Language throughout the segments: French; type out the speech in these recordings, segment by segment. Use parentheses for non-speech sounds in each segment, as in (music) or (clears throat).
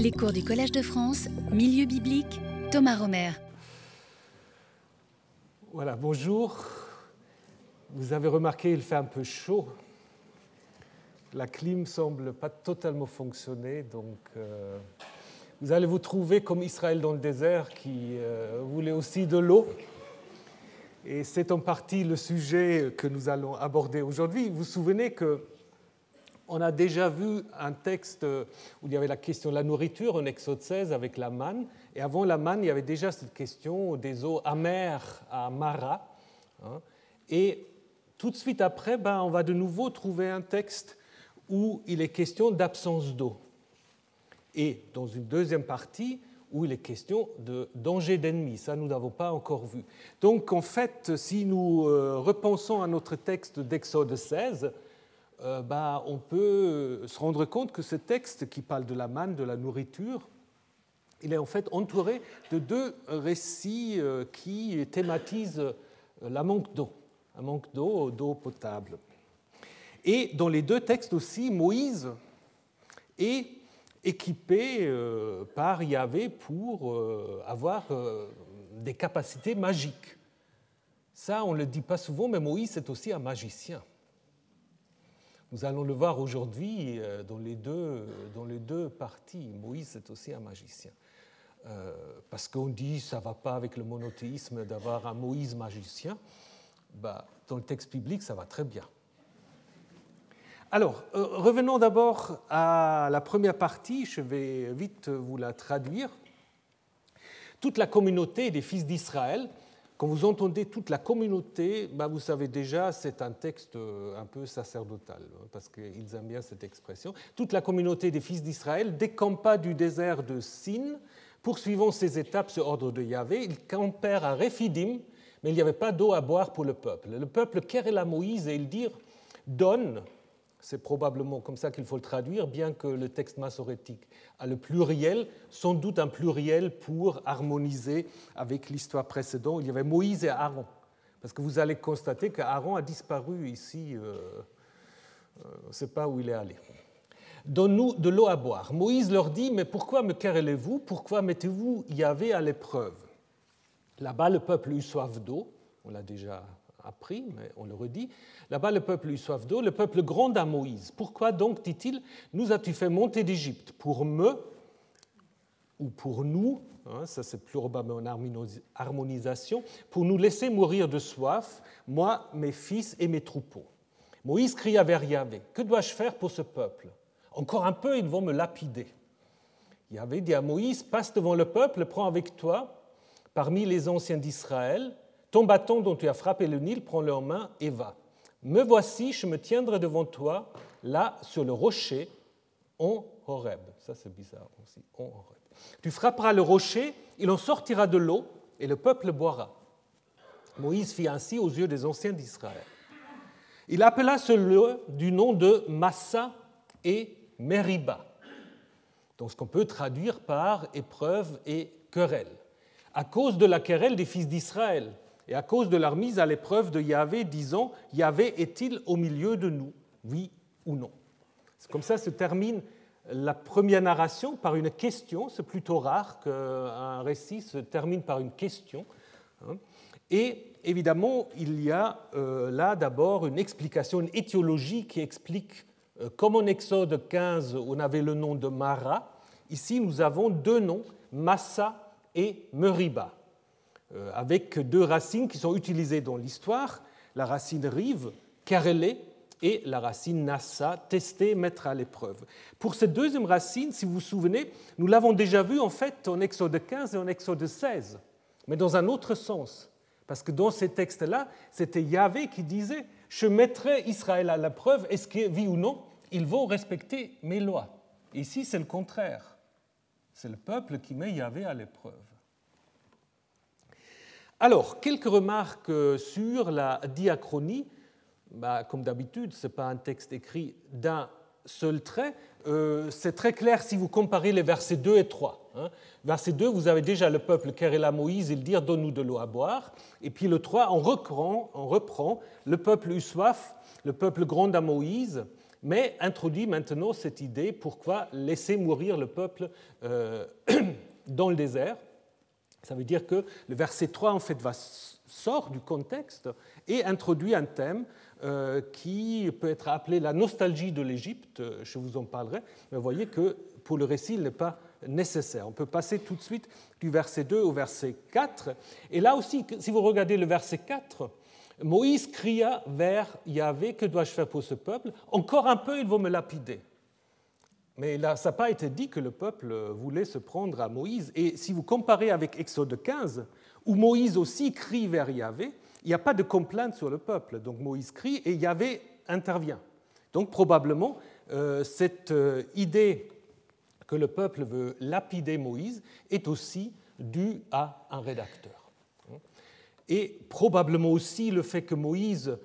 Les cours du Collège de France, Milieu biblique, Thomas Romer. Voilà, bonjour. Vous avez remarqué, il fait un peu chaud. La clim semble pas totalement fonctionner, donc euh, vous allez vous trouver comme Israël dans le désert qui euh, voulait aussi de l'eau. Et c'est en partie le sujet que nous allons aborder aujourd'hui. Vous vous souvenez que on a déjà vu un texte où il y avait la question de la nourriture en Exode 16 avec la manne. Et avant la manne, il y avait déjà cette question des eaux amères à Mara. Hein. Et tout de suite après, ben, on va de nouveau trouver un texte où il est question d'absence d'eau. Et dans une deuxième partie, où il est question de danger d'ennemi. Ça, nous n'avons pas encore vu. Donc, en fait, si nous euh, repensons à notre texte d'Exode 16, euh, bah, on peut se rendre compte que ce texte qui parle de la manne, de la nourriture, il est en fait entouré de deux récits euh, qui thématisent euh, la manque d'eau, un manque d'eau, d'eau potable. Et dans les deux textes aussi, Moïse est équipé par Yahvé pour avoir des capacités magiques. Ça, on ne le dit pas souvent, mais Moïse est aussi un magicien. Nous allons le voir aujourd'hui euh, dans, les deux, dans les deux parties. Moïse est aussi un magicien. Euh, parce qu'on dit ça ne va pas avec le monothéisme d'avoir un Moïse magicien. Bah, dans le texte biblique, ça va très bien. Alors, euh, revenons d'abord à la première partie, je vais vite vous la traduire. Toute la communauté des fils d'Israël quand vous entendez toute la communauté, bah vous savez déjà, c'est un texte euh, un peu sacerdotal, hein, parce qu'ils aiment bien cette expression. Toute la communauté des fils d'Israël décampa du désert de Sin, poursuivant ses étapes sur ordre de Yahvé. Ils campèrent à Rephidim, mais il n'y avait pas d'eau à boire pour le peuple. Le peuple querella Moïse et ils dirent Donne c'est probablement comme ça qu'il faut le traduire, bien que le texte massorétique a le pluriel, sans doute un pluriel pour harmoniser avec l'histoire précédente. Il y avait Moïse et Aaron, parce que vous allez constater qu'Aaron a disparu ici, on ne sait pas où il est allé. Donne-nous de l'eau à boire. Moïse leur dit, mais pourquoi me querellez-vous? Pourquoi mettez-vous Yahvé à l'épreuve? Là-bas, le peuple eut soif d'eau, on l'a déjà appris, mais on le redit. Là-bas, le peuple eut soif d'eau, le peuple gronde à Moïse. Pourquoi donc, dit-il, nous as-tu fait monter d'Égypte? Pour me, ou pour nous, hein, ça c'est plus probablement en harmonisation, pour nous laisser mourir de soif, moi, mes fils et mes troupeaux. Moïse cria vers Yahvé Que dois-je faire pour ce peuple? Encore un peu, ils vont me lapider. Yahvé dit à Moïse Passe devant le peuple, prends avec toi, parmi les anciens d'Israël, ton bâton dont tu as frappé le Nil, prends-le en main et va. Me voici, je me tiendrai devant toi, là, sur le rocher, en Horeb. Ça, c'est bizarre aussi, en Horeb. Tu frapperas le rocher, il en sortira de l'eau, et le peuple boira. Moïse fit ainsi aux yeux des anciens d'Israël. Il appela ce lieu du nom de Massa et Meriba, donc ce qu'on peut traduire par épreuve et querelle, à cause de la querelle des fils d'Israël et à cause de leur mise à l'épreuve de Yahvé, disant Yahvé est-il au milieu de nous? Oui ou non C'est comme ça se termine la première narration par une question. C'est plutôt rare qu'un récit se termine par une question. Hein. Et évidemment, il y a euh, là d'abord une explication, une étiologie qui explique, euh, comme en Exode 15, on avait le nom de Mara, ici nous avons deux noms, Massa et Meriba. Euh, avec deux racines qui sont utilisées dans l'histoire, la racine rive, carrelé, et la racine nassa, tester, mettre à l'épreuve. Pour cette deuxième racine, si vous vous souvenez, nous l'avons déjà vu en fait en Exode 15 et en Exode 16, mais dans un autre sens. Parce que dans ces textes-là, c'était Yahvé qui disait Je mettrai Israël à l'épreuve, est-ce que, oui ou non, ils vont respecter mes lois? Ici, c'est le contraire. C'est le peuple qui met Yahvé à l'épreuve. Alors, quelques remarques sur la diachronie. Bah, comme d'habitude, ce n'est pas un texte écrit d'un seul trait. Euh, c'est très clair si vous comparez les versets 2 et 3. Hein. Verset 2, vous avez déjà le peuple la Moïse, il dit Donne-nous de l'eau à boire. Et puis le 3, on reprend, on reprend le peuple eut soif, le peuple gronde à Moïse. mais introduit maintenant cette idée pourquoi laisser mourir le peuple euh, (clears throat) dans le désert. Ça veut dire que le verset 3 en fait sort du contexte et introduit un thème euh, qui peut être appelé la nostalgie de l'Égypte, je vous en parlerai, mais vous voyez que pour le récit, il n'est pas nécessaire. On peut passer tout de suite du verset 2 au verset 4. Et là aussi, si vous regardez le verset 4, Moïse cria vers Yahvé, que dois-je faire pour ce peuple? Encore un peu, ils vont me lapider. Mais là, ça n'a pas été dit que le peuple voulait se prendre à Moïse. Et si vous comparez avec Exode 15, où Moïse aussi crie vers Yahvé, il n'y a pas de complainte sur le peuple. Donc Moïse crie et Yahvé intervient. Donc probablement, euh, cette euh, idée que le peuple veut lapider Moïse est aussi due à un rédacteur et probablement aussi le fait que Moïse,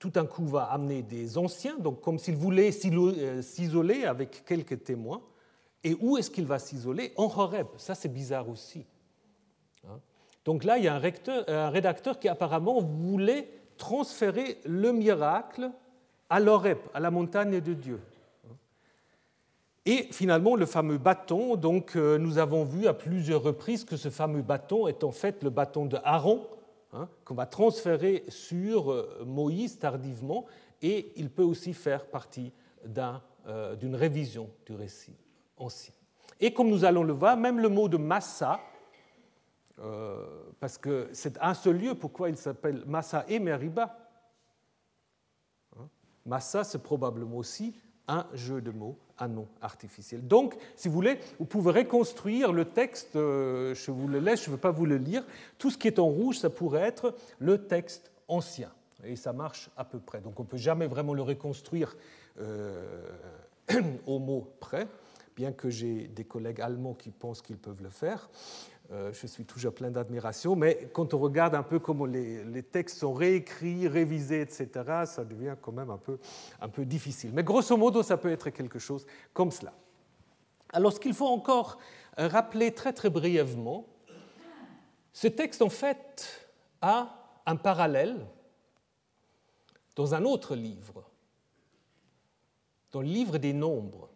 tout d'un coup, va amener des anciens, donc comme s'il voulait euh, s'isoler avec quelques témoins. Et où est-ce qu'il va s'isoler? En Horeb. Ça, c'est bizarre aussi. Hein? Donc là, il y a un, rédacteur qui apparemment voulait transférer le miracle à l'Horeb, à la montagne de Dieu. Et finalement, le fameux bâton, donc euh, nous avons vu à plusieurs reprises que ce fameux bâton est en fait le bâton de Aaron, hein, qu'on va transférer sur euh, Moïse tardivement, et il peut aussi faire partie euh, d'une révision du récit ancien. Et comme nous allons le voir, même le mot de Massa, parce que c'est un seul lieu, pourquoi il s'appelle Massa et Meriba hein, Massa, c'est probablement aussi un jeu de mots un nom artificiel. Donc, si vous voulez, vous pouvez reconstruire le texte, euh, je vous le laisse, je ne veux pas vous le lire. Tout ce qui est en rouge, ça pourrait être le texte ancien. Et ça marche à peu près. Donc on ne peut jamais vraiment le reconstruire euh, (clears throat) au mot près, bien que j'ai des collègues allemands qui pensent qu'ils peuvent le faire. Euh, je suis toujours plein d'admiration, mais quand on regarde un peu comment les, textes sont réécrits, révisés, etc., ça devient quand même un peu, un peu difficile. Mais grosso modo, ça peut être quelque chose comme cela. Alors, ce qu'il faut encore rappeler très très brièvement, ce texte, en fait, a un parallèle dans un autre livre, dans le livre des nombres.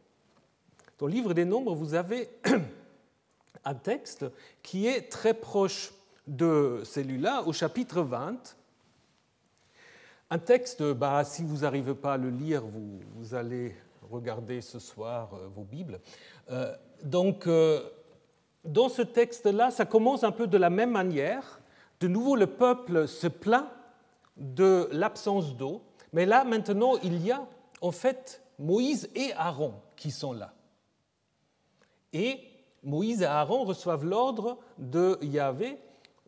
Dans le livre des nombres, vous avez (clears throat) un texte qui est très proche de celui-là, au chapitre 20. Un texte, bah, si vous n'arrivez pas à le lire, vous, allez regarder ce soir euh, vos Bibles. Euh, donc, euh, dans ce texte-là, ça commence un peu de la même manière. De nouveau, le peuple se plaint de l'absence d'eau, mais là, maintenant, il y a en fait Moïse et Aaron qui sont là. Et Moïse et Aaron reçoivent l'ordre de Yahvé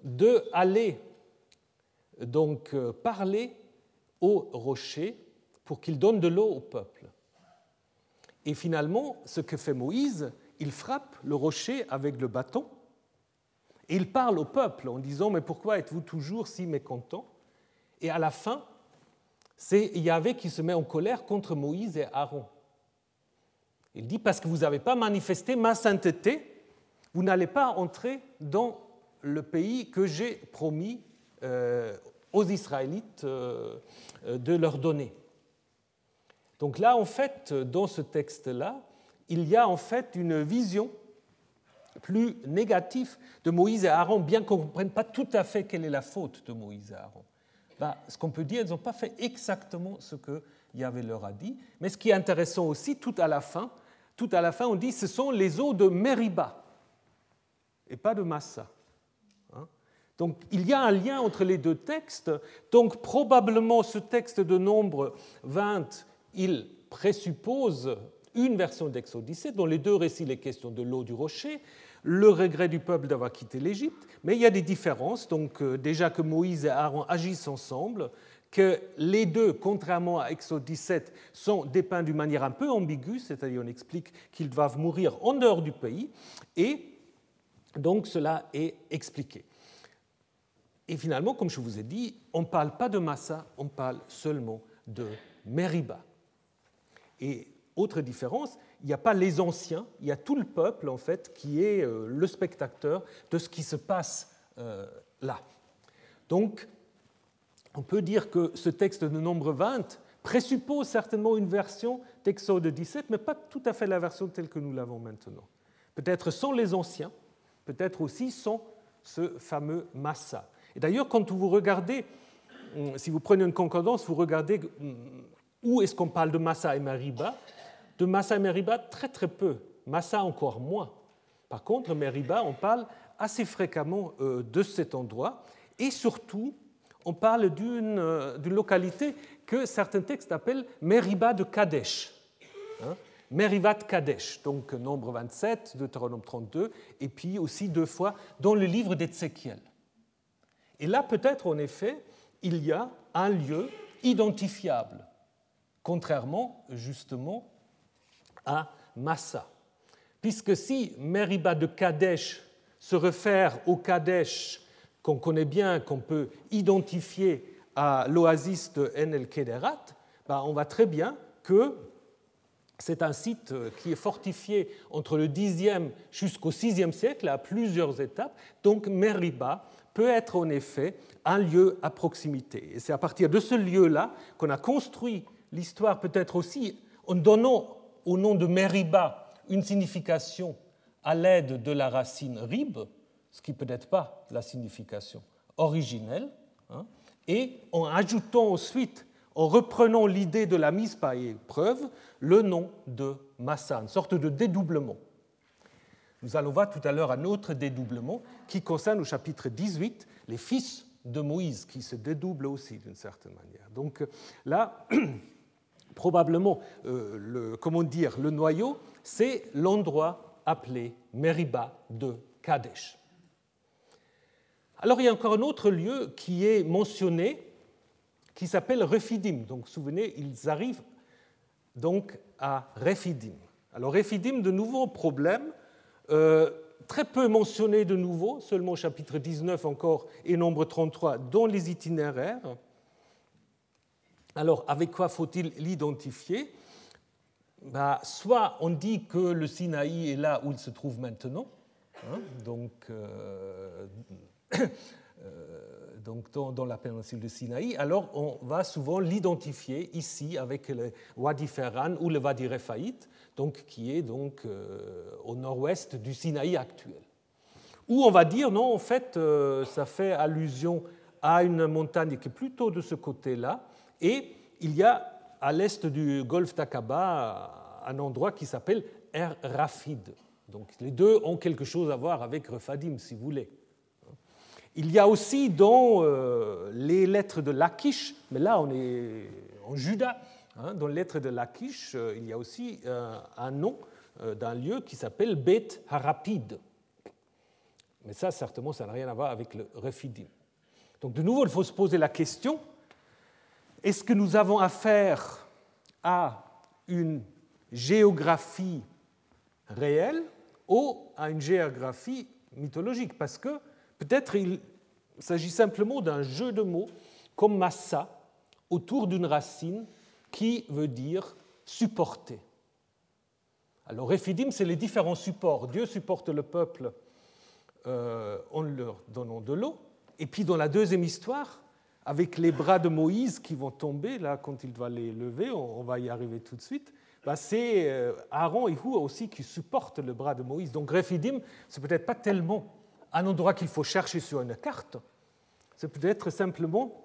de aller donc euh, parler au rocher pour qu'il donne de l'eau au peuple. Et finalement, ce que fait Moïse, il frappe le rocher avec le bâton et il parle au peuple en disant Mais pourquoi êtes-vous toujours si mécontents? Et à la fin, c'est Yahvé qui se met en colère contre Moïse et Aaron. Il dit, parce que vous n'avez pas manifesté ma sainteté, vous n'allez pas entrer dans le pays que j'ai promis euh, aux Israélites euh, de leur donner. Donc là, en fait, dans ce texte-là, il y a en fait une vision plus négative de Moïse et Aaron, bien qu'on ne comprenne pas tout à fait quelle est la faute de Moïse et Aaron. Ben, ce qu'on peut dire, ils n'ont pas fait exactement ce que Yahvé leur a dit. Mais ce qui est intéressant aussi, tout à la fin, tout à la fin, on dit ce sont les eaux de Meriba et pas de Massa. Hein. Donc il y a un lien entre les deux textes. Donc probablement ce texte de nombre 20, il présuppose une version d'Exode 17, dont les deux récits les questions de l'eau du rocher, le regret du peuple d'avoir quitté l'Égypte, mais il y a des différences. Donc euh, déjà que Moïse et Aaron agissent ensemble, que les deux, contrairement à Exode 17, sont dépeints d'une manière un peu ambiguë, c'est-à-dire on explique qu'ils doivent mourir en dehors du pays, et donc cela est expliqué. Et finalement, comme je vous ai dit, on ne parle pas de Massa, on parle seulement de Meriba. Et autre différence, il n'y a pas les anciens, il y a tout le peuple en fait qui est euh, le spectateur de ce qui se passe euh, là. Donc, on peut dire que ce texte de nombre 20 présuppose certainement une version d'Exode 17, mais pas tout à fait la version telle que nous l'avons maintenant. Peut-être sans les anciens, peut-être aussi sans ce fameux Massa. Et d'ailleurs, quand vous regardez, hum, si vous prenez une concordance, vous regardez hum, où est-ce qu'on parle de Massa et Meriba? De Massa et Meriba, très très peu. Massa encore moins. Par contre, Meriba, on parle assez fréquemment euh, de cet endroit. Et surtout, on parle euh, d'une localité que certains textes appellent Meriba de Kadesh. Hein Merivat Kadesh, donc nombre 27, Deutéronome 32, et puis aussi deux fois dans le livre d'Ézéchiel. Et là, peut-être, en effet, il y a un lieu identifiable, contrairement justement à Massa. Puisque si Meriba de Kadesh se réfère au Kadesh qu'on connaît bien, qu'on peut identifier à l'oasis de En el Kederat, ben on voit très bien que c'est un site qui est fortifié entre le Xe jusqu'au VIe siècle à plusieurs étapes. Donc Meriba peut être en effet un lieu à proximité. Et c'est à partir de ce lieu-là qu'on a construit l'histoire peut-être aussi en donnant au nom de Meriba une signification à l'aide de la racine rib, ce qui peut-être pas la signification originelle, hein, et en ajoutant ensuite, en reprenant l'idée de la mise par épreuve, le nom de Massa, une sorte de dédoublement. Nous allons voir tout à l'heure un autre dédoublement qui concerne au chapitre 18 les fils de Moïse, qui se dédoublent aussi d'une certaine manière. Donc là, (clears throat) probablement, euh, le, comment dire, le noyau, c'est l'endroit appelé Meriba de Kadesh. Alors il y a encore un autre lieu qui est mentionné, qui s'appelle Refidim. Donc souvenez, ils arrivent donc à Refidim. Alors Refidim, de nouveau problème, euh, très peu mentionné de nouveau, seulement chapitre 19 encore et nombre 33 dans les itinéraires. Alors avec quoi faut-il l'identifier? Bah, Soit on dit que le Sinaï est là où il se trouve maintenant, hein, donc, euh, (coughs) donc dans, la péninsule de Sinaï, alors on va souvent l'identifier ici avec le Wadi Ferran ou le Wadi Refaït, donc, qui est donc euh, au nord-ouest du Sinaï actuel. Ou on va dire, non, en fait, euh, ça fait allusion à une montagne qui est plutôt de ce côté-là, et il y a à l'est du golfe d'Aqaba un endroit qui s'appelle Er Rafid. Donc les deux ont quelque chose à voir avec Refadim, si vous voulez. Il y a aussi dans euh, les lettres de Lachish, mais là on est en Juda, Hein, dans les lettres de Lachish, euh, il y a aussi euh, un nom d'un lieu qui s'appelle Beth Harapide. Mais ça, certainement, ça n'a rien à voir avec le Rephidim. Donc, de nouveau, il faut se poser la question est-ce que nous avons affaire à une géographie réelle ou à une géographie mythologique? Parce que peut-être il s'agit simplement d'un jeu de mots comme massa autour d'une racine qui veut dire supporter. Alors, Rephidim, c'est les différents supports. Dieu supporte le peuple euh, en leur donnant de l'eau. Et puis, dans la deuxième histoire, avec les bras de Moïse qui vont tomber, là, quand il doit les lever, on, va y arriver tout de suite, bah, c'est euh, Aaron et Hou aussi qui supportent le bras de Moïse. Donc, Rephidim, c'est peut-être pas tellement un endroit qu'il faut chercher sur une carte, c'est peut-être simplement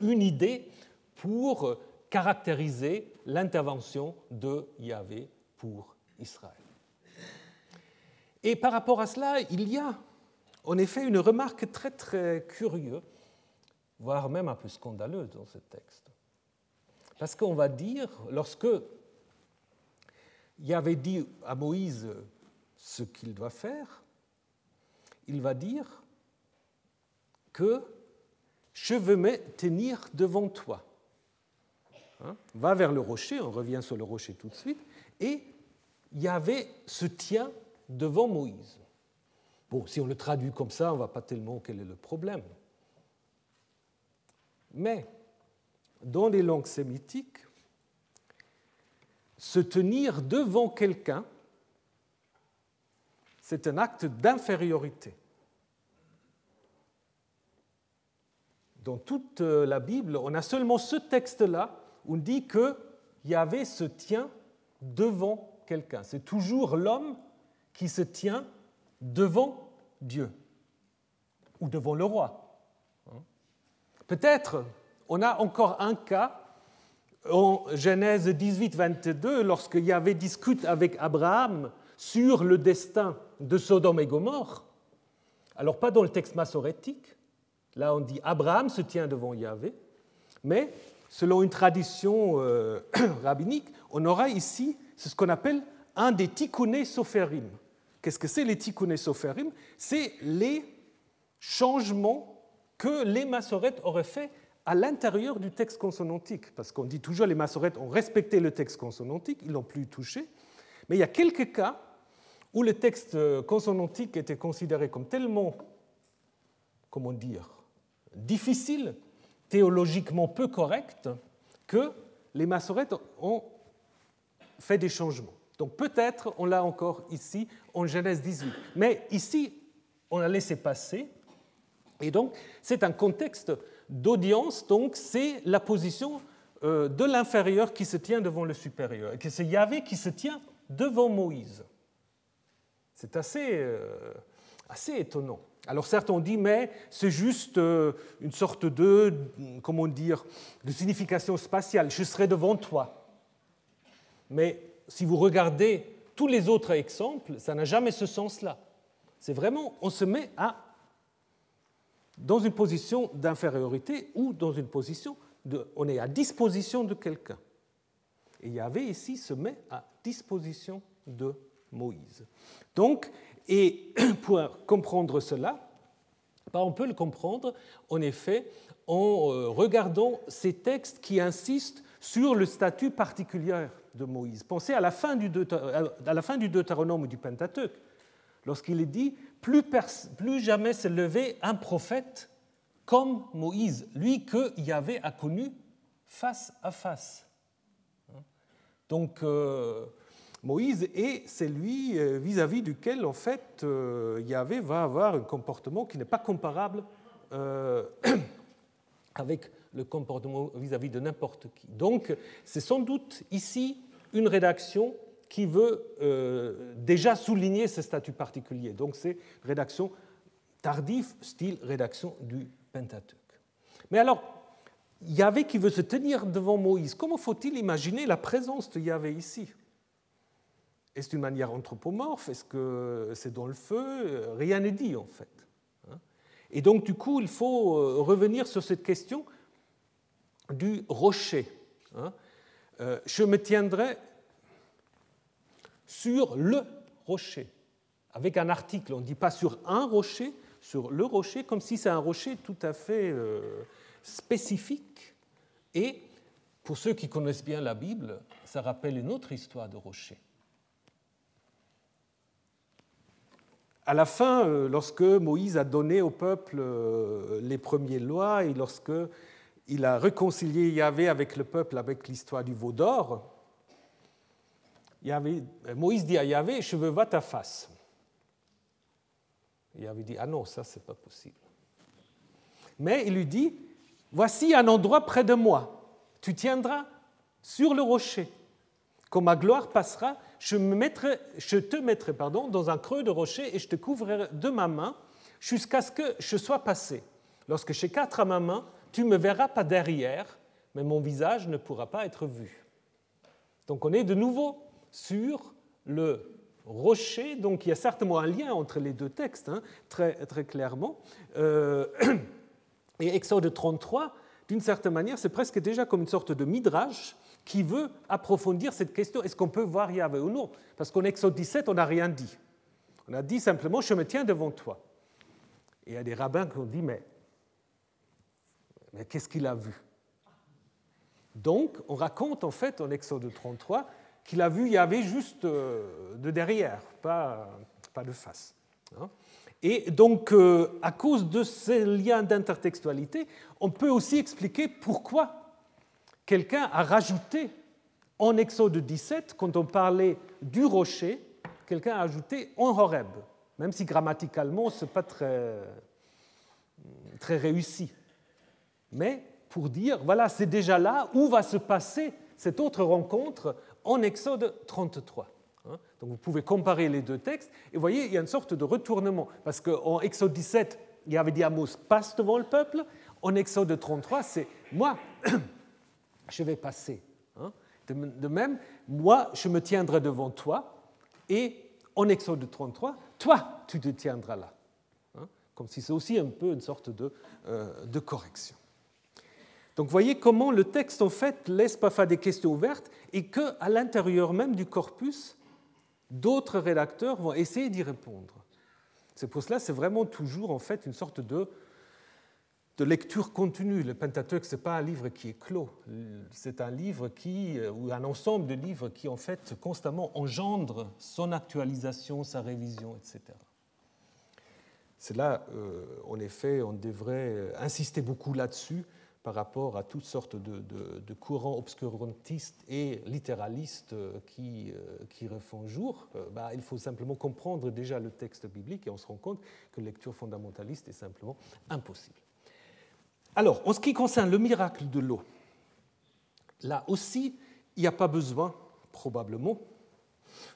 une idée pour caractériser l'intervention de Yahvé pour Israël. Et par rapport à cela, il y a en effet une remarque très très curieuse, voire même un peu scandaleuse dans ce texte. Parce qu'on va dire, lorsque Yahvé dit à Moïse ce qu'il doit faire, il va dire que je veux me tenir devant toi. Hein, va vers le rocher, on revient sur le rocher tout de suite, et Yahvé se tient devant Moïse. Bon, si on le traduit comme ça, on ne voit pas tellement quel est le problème. Mais dans les langues sémitiques, se tenir devant quelqu'un, c'est un acte d'infériorité. Dans toute la Bible, on a seulement ce texte-là on dit que Yahvé se tient devant quelqu'un. C'est toujours l'homme qui se tient devant Dieu ou devant le roi. Peut-être on a encore un cas en Genèse 18, 22, lorsque Yahvé discute avec Abraham sur le destin de Sodome et Gomorre. Alors pas dans le texte massorétique, là on dit Abraham se tient devant Yahvé, mais selon une tradition euh, (clears throat) rabbinique, on aura ici ce qu'on appelle un des tikkuné sophérim. Qu'est-ce que c'est les tikkuné sophérim? C'est les changements que les massorètes auraient fait à l'intérieur du texte consonantique, parce qu'on dit toujours les massorètes ont respecté le texte consonantique, ils l'ont plus touché, mais il y a quelques cas où le texte consonantique était considéré comme tellement, comment dire, difficile, théologiquement peu correct, que les massorètes ont fait des changements. Donc peut-être on l'a encore ici en Genèse 18. Mais ici, on a laissé passer. Et donc c'est un contexte d'audience, donc c'est la position euh, de l'inférieur qui se tient devant le supérieur. Et que c'est Yahvé qui se tient devant Moïse. C'est assez, euh, assez étonnant. Alors certes, on dit, mais c'est juste euh, une sorte de, comment dire, de signification spatiale. Je serai devant toi. Mais si vous regardez tous les autres exemples, ça n'a jamais ce sens-là. C'est vraiment, on se met à, dans une position d'infériorité ou dans une position de, on est à disposition de quelqu'un. Et Yahvé ici se met à disposition de Moïse. Donc, et (clears throat) pour comprendre cela, ben, on peut le comprendre en effet en euh, regardant ces textes qui insistent sur le statut particulier de Moïse. Pensez à la fin du, Deutéronome ou du Pentateuque, lorsqu'il est dit plus, jamais s'est levé un prophète comme Moïse, lui que Yahvé a connu face à face. Donc, euh, Moïse est celui euh, vis-à-vis duquel, en fait, euh, Yahvé va avoir un comportement qui n'est pas comparable euh, (clears throat) avec le comportement vis-à-vis de n'importe qui. Donc, c'est sans doute ici une rédaction qui veut déjà souligner ce statut particulier. Donc, c'est rédaction tardive, style rédaction du Pentateuque. Mais alors, Yahvé qui veut se tenir devant Moïse, comment faut-il imaginer la présence de Yahvé ici? Est-ce une manière anthropomorphe? Est-ce que c'est dans le feu? Rien n'est dit en fait. Hein. Et donc du coup, il faut euh, revenir sur cette question du rocher. Hein. Euh, je me tiendrai sur le rocher, avec un article. On ne dit pas sur un rocher, sur le rocher, comme si c'est un rocher tout à fait euh, spécifique. Et pour ceux qui connaissent bien la Bible, ça rappelle une autre histoire de rocher. À la fin, euh, lorsque Moïse a donné au peuple euh, les premières lois et lorsque il a réconcilié Yahvé avec le peuple avec l'histoire du veau d'or, Moïse dit à Yahvé, je veux voir ta face. Yahvé dit, ah non, ça, c'est pas possible. Mais il lui dit, voici un endroit près de moi, tu tiendras sur le rocher. Quand ma gloire passera, je, te mettrai pardon, dans un creux de rocher et je te couvrirai de ma main jusqu'à ce que je sois passé. Lorsque je quatre à ma main, tu ne me verras pas derrière, mais mon visage ne pourra pas être vu. Donc on est de nouveau sur le rocher, donc il y a certainement un lien entre les deux textes, hein, très, très clairement. Euh, (clears throat) et Exode 33, d'une certaine manière, c'est presque déjà comme une sorte de midrash qui veut approfondir cette question est-ce qu'on peut voir Yahvé ou non? Parce qu'en Exode 17, on n'a rien dit. On a dit simplement je me tiens devant toi. Et il y a des rabbins qui ont dit mais, mais qu'est-ce qu'il a vu? Donc, on raconte en fait en Exode 33 qu'il a vu Yahvé juste euh, de derrière, pas, pas de face. Hein. Et donc, euh, à cause de ces liens d'intertextualité, on peut aussi expliquer pourquoi quelqu'un a rajouté en Exode 17, quand on parlait du rocher, quelqu'un a ajouté en Horeb, même si grammaticalement ce n'est pas très, très réussi. Mais pour dire, voilà, c'est déjà là où va se passer cette autre rencontre en Exode 33. Hein. Donc vous pouvez comparer les deux textes et vous voyez, il y a une sorte de retournement. Parce qu'en Exode 17, il y avait dit Amos passe devant le peuple. En Exode 33, c'est moi, je vais passer. Hein. De même, moi, je me tiendrai devant toi. Et en Exode 33, toi, tu te tiendras là. Hein. Comme si c'est aussi un peu une sorte de, euh, de correction. Donc voyez comment le texte en fait laisse parfois des questions ouvertes et qu'à l'intérieur même du corpus, d'autres rédacteurs vont essayer d'y répondre. C'est pour cela c'est vraiment toujours en fait une sorte de, de lecture continue. Le Pentateuque ce n'est pas un livre qui est clos, c'est un livre qui euh, ou un ensemble de livres qui en fait constamment engendre son actualisation, sa révision, etc. C'est là, euh, en effet, on devrait insister beaucoup là-dessus par rapport à toutes sortes de, courants obscurantistes et littéralistes qui, euh, qui refont jour, euh, bah, il faut simplement comprendre déjà le texte biblique et on se rend compte que lecture fondamentaliste est simplement impossible. Alors, en ce qui concerne le miracle de l'eau, là aussi, il n'y a pas besoin, probablement,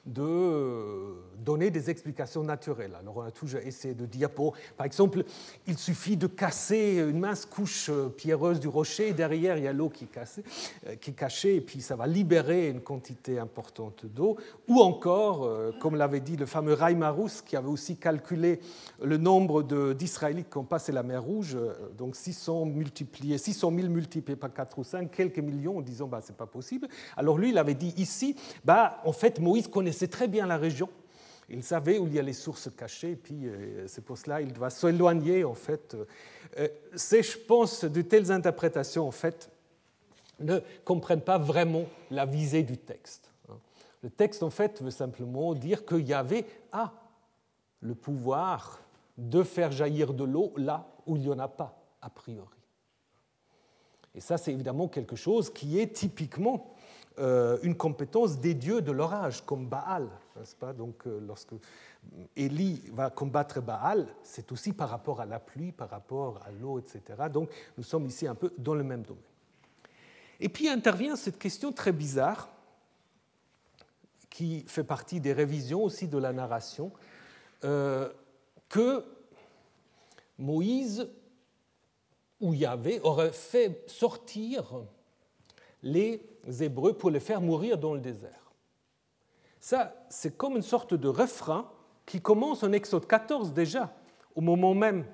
de donner des explications naturelles. Alors on a toujours essayé de dire, par exemple, il suffit de casser une mince couche euh, pierreuse du rocher, derrière il y a l'eau qui, euh, qui est cachée, et puis ça va libérer une quantité importante d'eau. Ou encore, euh, comme l'avait dit le fameux Raimarus, qui avait aussi calculé le nombre d'Israélites qui ont passé la mer Rouge, donc 600, multipliés, 600 000 multipliés par 4 ou 5, quelques millions, en disant, bah, c'est pas possible. Alors lui, il avait dit ici, bah, en fait, Moïse connaissait très bien la région. Il savait où il y a les sources cachées, et puis euh, c'est pour cela qu'il doit s'éloigner, en fait. Euh, c'est, je pense, de telles interprétations, en fait, ne comprennent pas vraiment la visée du texte. Hein. Le texte, en fait, veut simplement dire qu'il y avait a le pouvoir de faire jaillir de l'eau là où il n'y en a pas, a priori. Et ça, c'est évidemment quelque chose qui est typiquement une compétence des dieux de l'orage, comme Baal. Pas? Donc, euh, lorsque Élie va combattre Baal, c'est aussi par rapport à la pluie, par rapport à l'eau, etc. Donc, nous sommes ici un peu dans le même domaine. Et puis intervient cette question très bizarre, qui fait partie des révisions aussi de la narration, euh, que Moïse ou Yahvé aurait fait sortir les Hébreux pour les faire mourir dans le désert. Ça, c'est comme une sorte de refrain qui commence en Exode 14 déjà, au moment même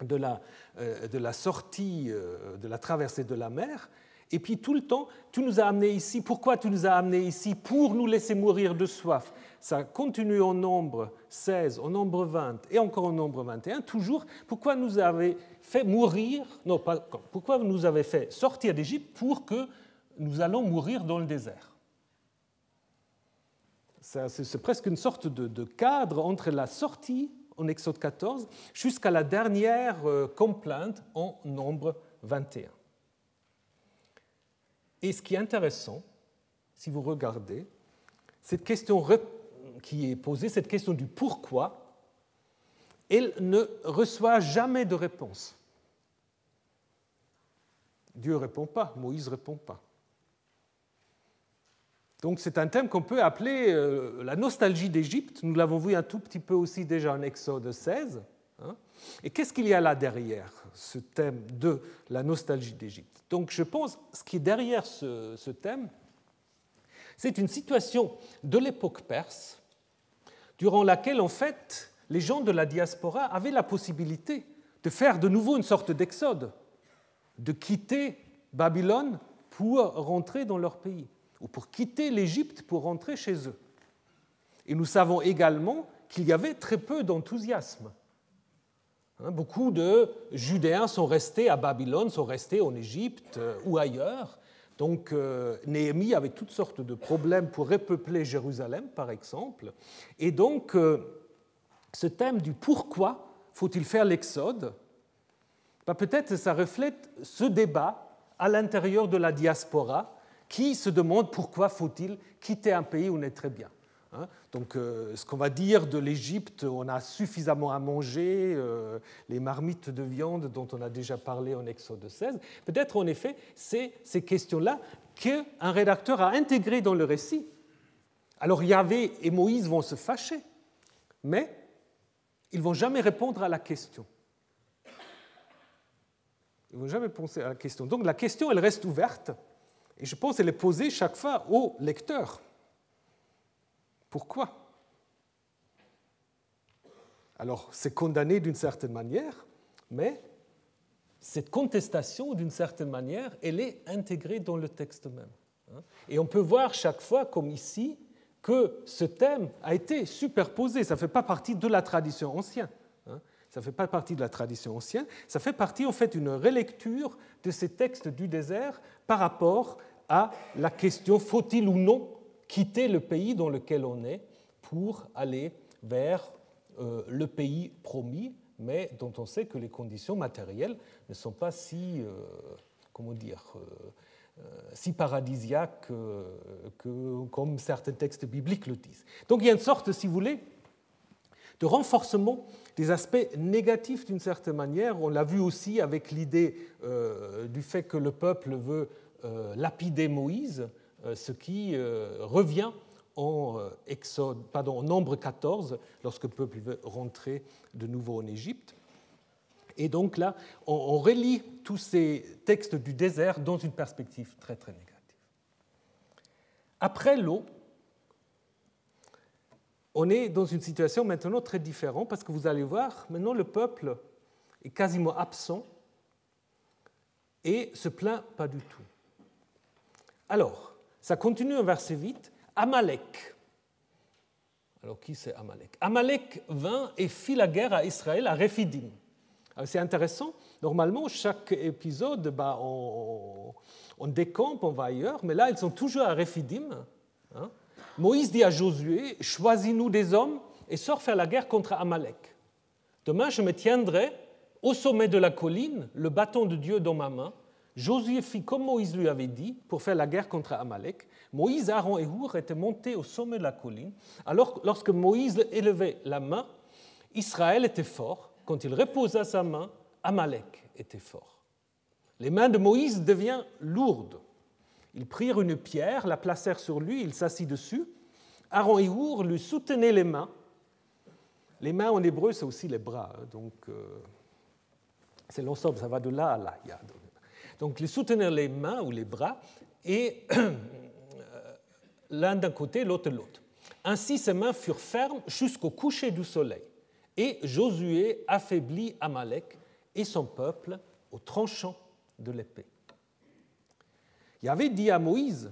de la, euh, de la sortie, euh, de la traversée de la mer. Et puis tout le temps, tu nous as amenés ici. Pourquoi tu nous as amenés ici? Pour nous laisser mourir de soif. Ça continue en nombre 16, en nombre 20 et encore en nombre 21. Toujours, pourquoi nous avez fait mourir? Non, pas pourquoi nous avez fait sortir d'Égypte? Pour que nous allons mourir dans le désert. C'est presque une sorte de, cadre entre la sortie en Exode 14 jusqu'à la dernière euh, complainte en nombre 21. Et ce qui est intéressant, si vous regardez, cette question qui est posée, cette question du pourquoi, elle ne reçoit jamais de réponse. Dieu ne répond pas, Moïse ne répond pas. Donc c'est un thème qu'on peut appeler euh, la nostalgie d'Égypte. Nous l'avons vu un tout petit peu aussi déjà en Exode 16. Hein. Et qu'est-ce qu'il y a là derrière ce thème de la nostalgie d'Égypte? Donc je pense ce qui est derrière ce, ce thème, c'est une situation de l'époque perse durant laquelle en fait les gens de la diaspora avaient la possibilité de faire de nouveau une sorte d'exode, de quitter Babylone pour rentrer dans leur pays ou pour quitter l'Égypte pour rentrer chez eux. Et nous savons également qu'il y avait très peu d'enthousiasme. Hein, beaucoup de Judéens sont restés à Babylone, sont restés en Égypte euh, ou ailleurs. Donc euh, Néhémie avait toutes sortes de problèmes pour repeupler Jérusalem, par exemple. Et donc euh, ce thème du pourquoi faut-il faire l'exode, bah, peut-être ça reflète ce débat à l'intérieur de la diaspora qui se demande pourquoi faut-il quitter un pays où on est très bien. Hein? Donc, euh, ce qu'on va dire de l'Égypte, on a suffisamment à manger, euh, les marmites de viande dont on a déjà parlé en Exode 16. Peut-être, en effet, c'est ces questions-là qu'un rédacteur a intégrées dans le récit. Alors, Yahvé et Moïse vont se fâcher, mais ils ne vont jamais répondre à la question. Ils ne vont jamais penser à la question. Donc, la question, elle reste ouverte, et je pense qu'elle est posée chaque fois au lecteur. Pourquoi? Alors, c'est condamné d'une certaine manière, mais cette contestation, d'une certaine manière, elle est intégrée dans le texte même. Hein. Et on peut voir chaque fois, comme ici, que ce thème a été superposé. Ça ne fait pas partie de la tradition ancienne. Hein. Ça ne fait pas partie de la tradition ancienne. Ça fait partie, en fait, d'une relecture de ces textes du désert par rapport à la question faut-il ou non quitter le pays dans lequel on est pour aller vers euh, le pays promis, mais dont on sait que les conditions matérielles ne sont pas si, euh, comment dire, euh, si paradisiaques que, comme certains textes bibliques le disent. Donc il y a une sorte, si vous voulez, de renforcement des aspects négatifs d'une certaine manière. On l'a vu aussi avec l'idée du fait que le peuple veut lapider Moïse. Euh, ce qui euh, revient en, euh, Exode, pardon, en Nombre 14, lorsque le peuple veut rentrer de nouveau en Égypte. Et donc là, on, relie tous ces textes du désert dans une perspective très très négative. Après l'eau, on est dans une situation maintenant très différente parce que vous allez voir, maintenant le peuple est quasiment absent et se plaint pas du tout. Alors, ça continue en verset 8. Amalek. Alors qui c'est Amalek? Amalek vint et fit la guerre à Israël à Rephidim. C'est intéressant. Normalement, chaque épisode, bah, on, décampe, on va ailleurs, mais là, ils sont toujours à Rephidim. Hein. Moïse dit à Josué Choisis-nous des hommes et sors faire la guerre contre Amalek. Demain, je me tiendrai au sommet de la colline, le bâton de Dieu dans ma main, Josué fit comme Moïse lui avait dit pour faire la guerre contre Amalek. Moïse, Aaron et Hour étaient montés au sommet de la colline. Alors, lorsque Moïse élevait la main, Israël était fort. Quand il reposa sa main, Amalek était fort. Les mains de Moïse deviennent lourdes. Ils prirent une pierre, la placèrent sur lui, il s'assit dessus. Aaron et Hour lui soutenaient les mains. Les mains en hébreu, c'est aussi les bras. Hein, donc, euh, c'est l'ensemble, ça va de là à là. Donc, ils soutenaient les mains ou les bras et (clears throat) l'un d'un côté, l'autre de l'autre. Ainsi, ses mains furent fermes jusqu'au coucher du soleil. Et Josué affaiblit Amalek et son peuple au tranchant de l'épée. Avait dit à Moïse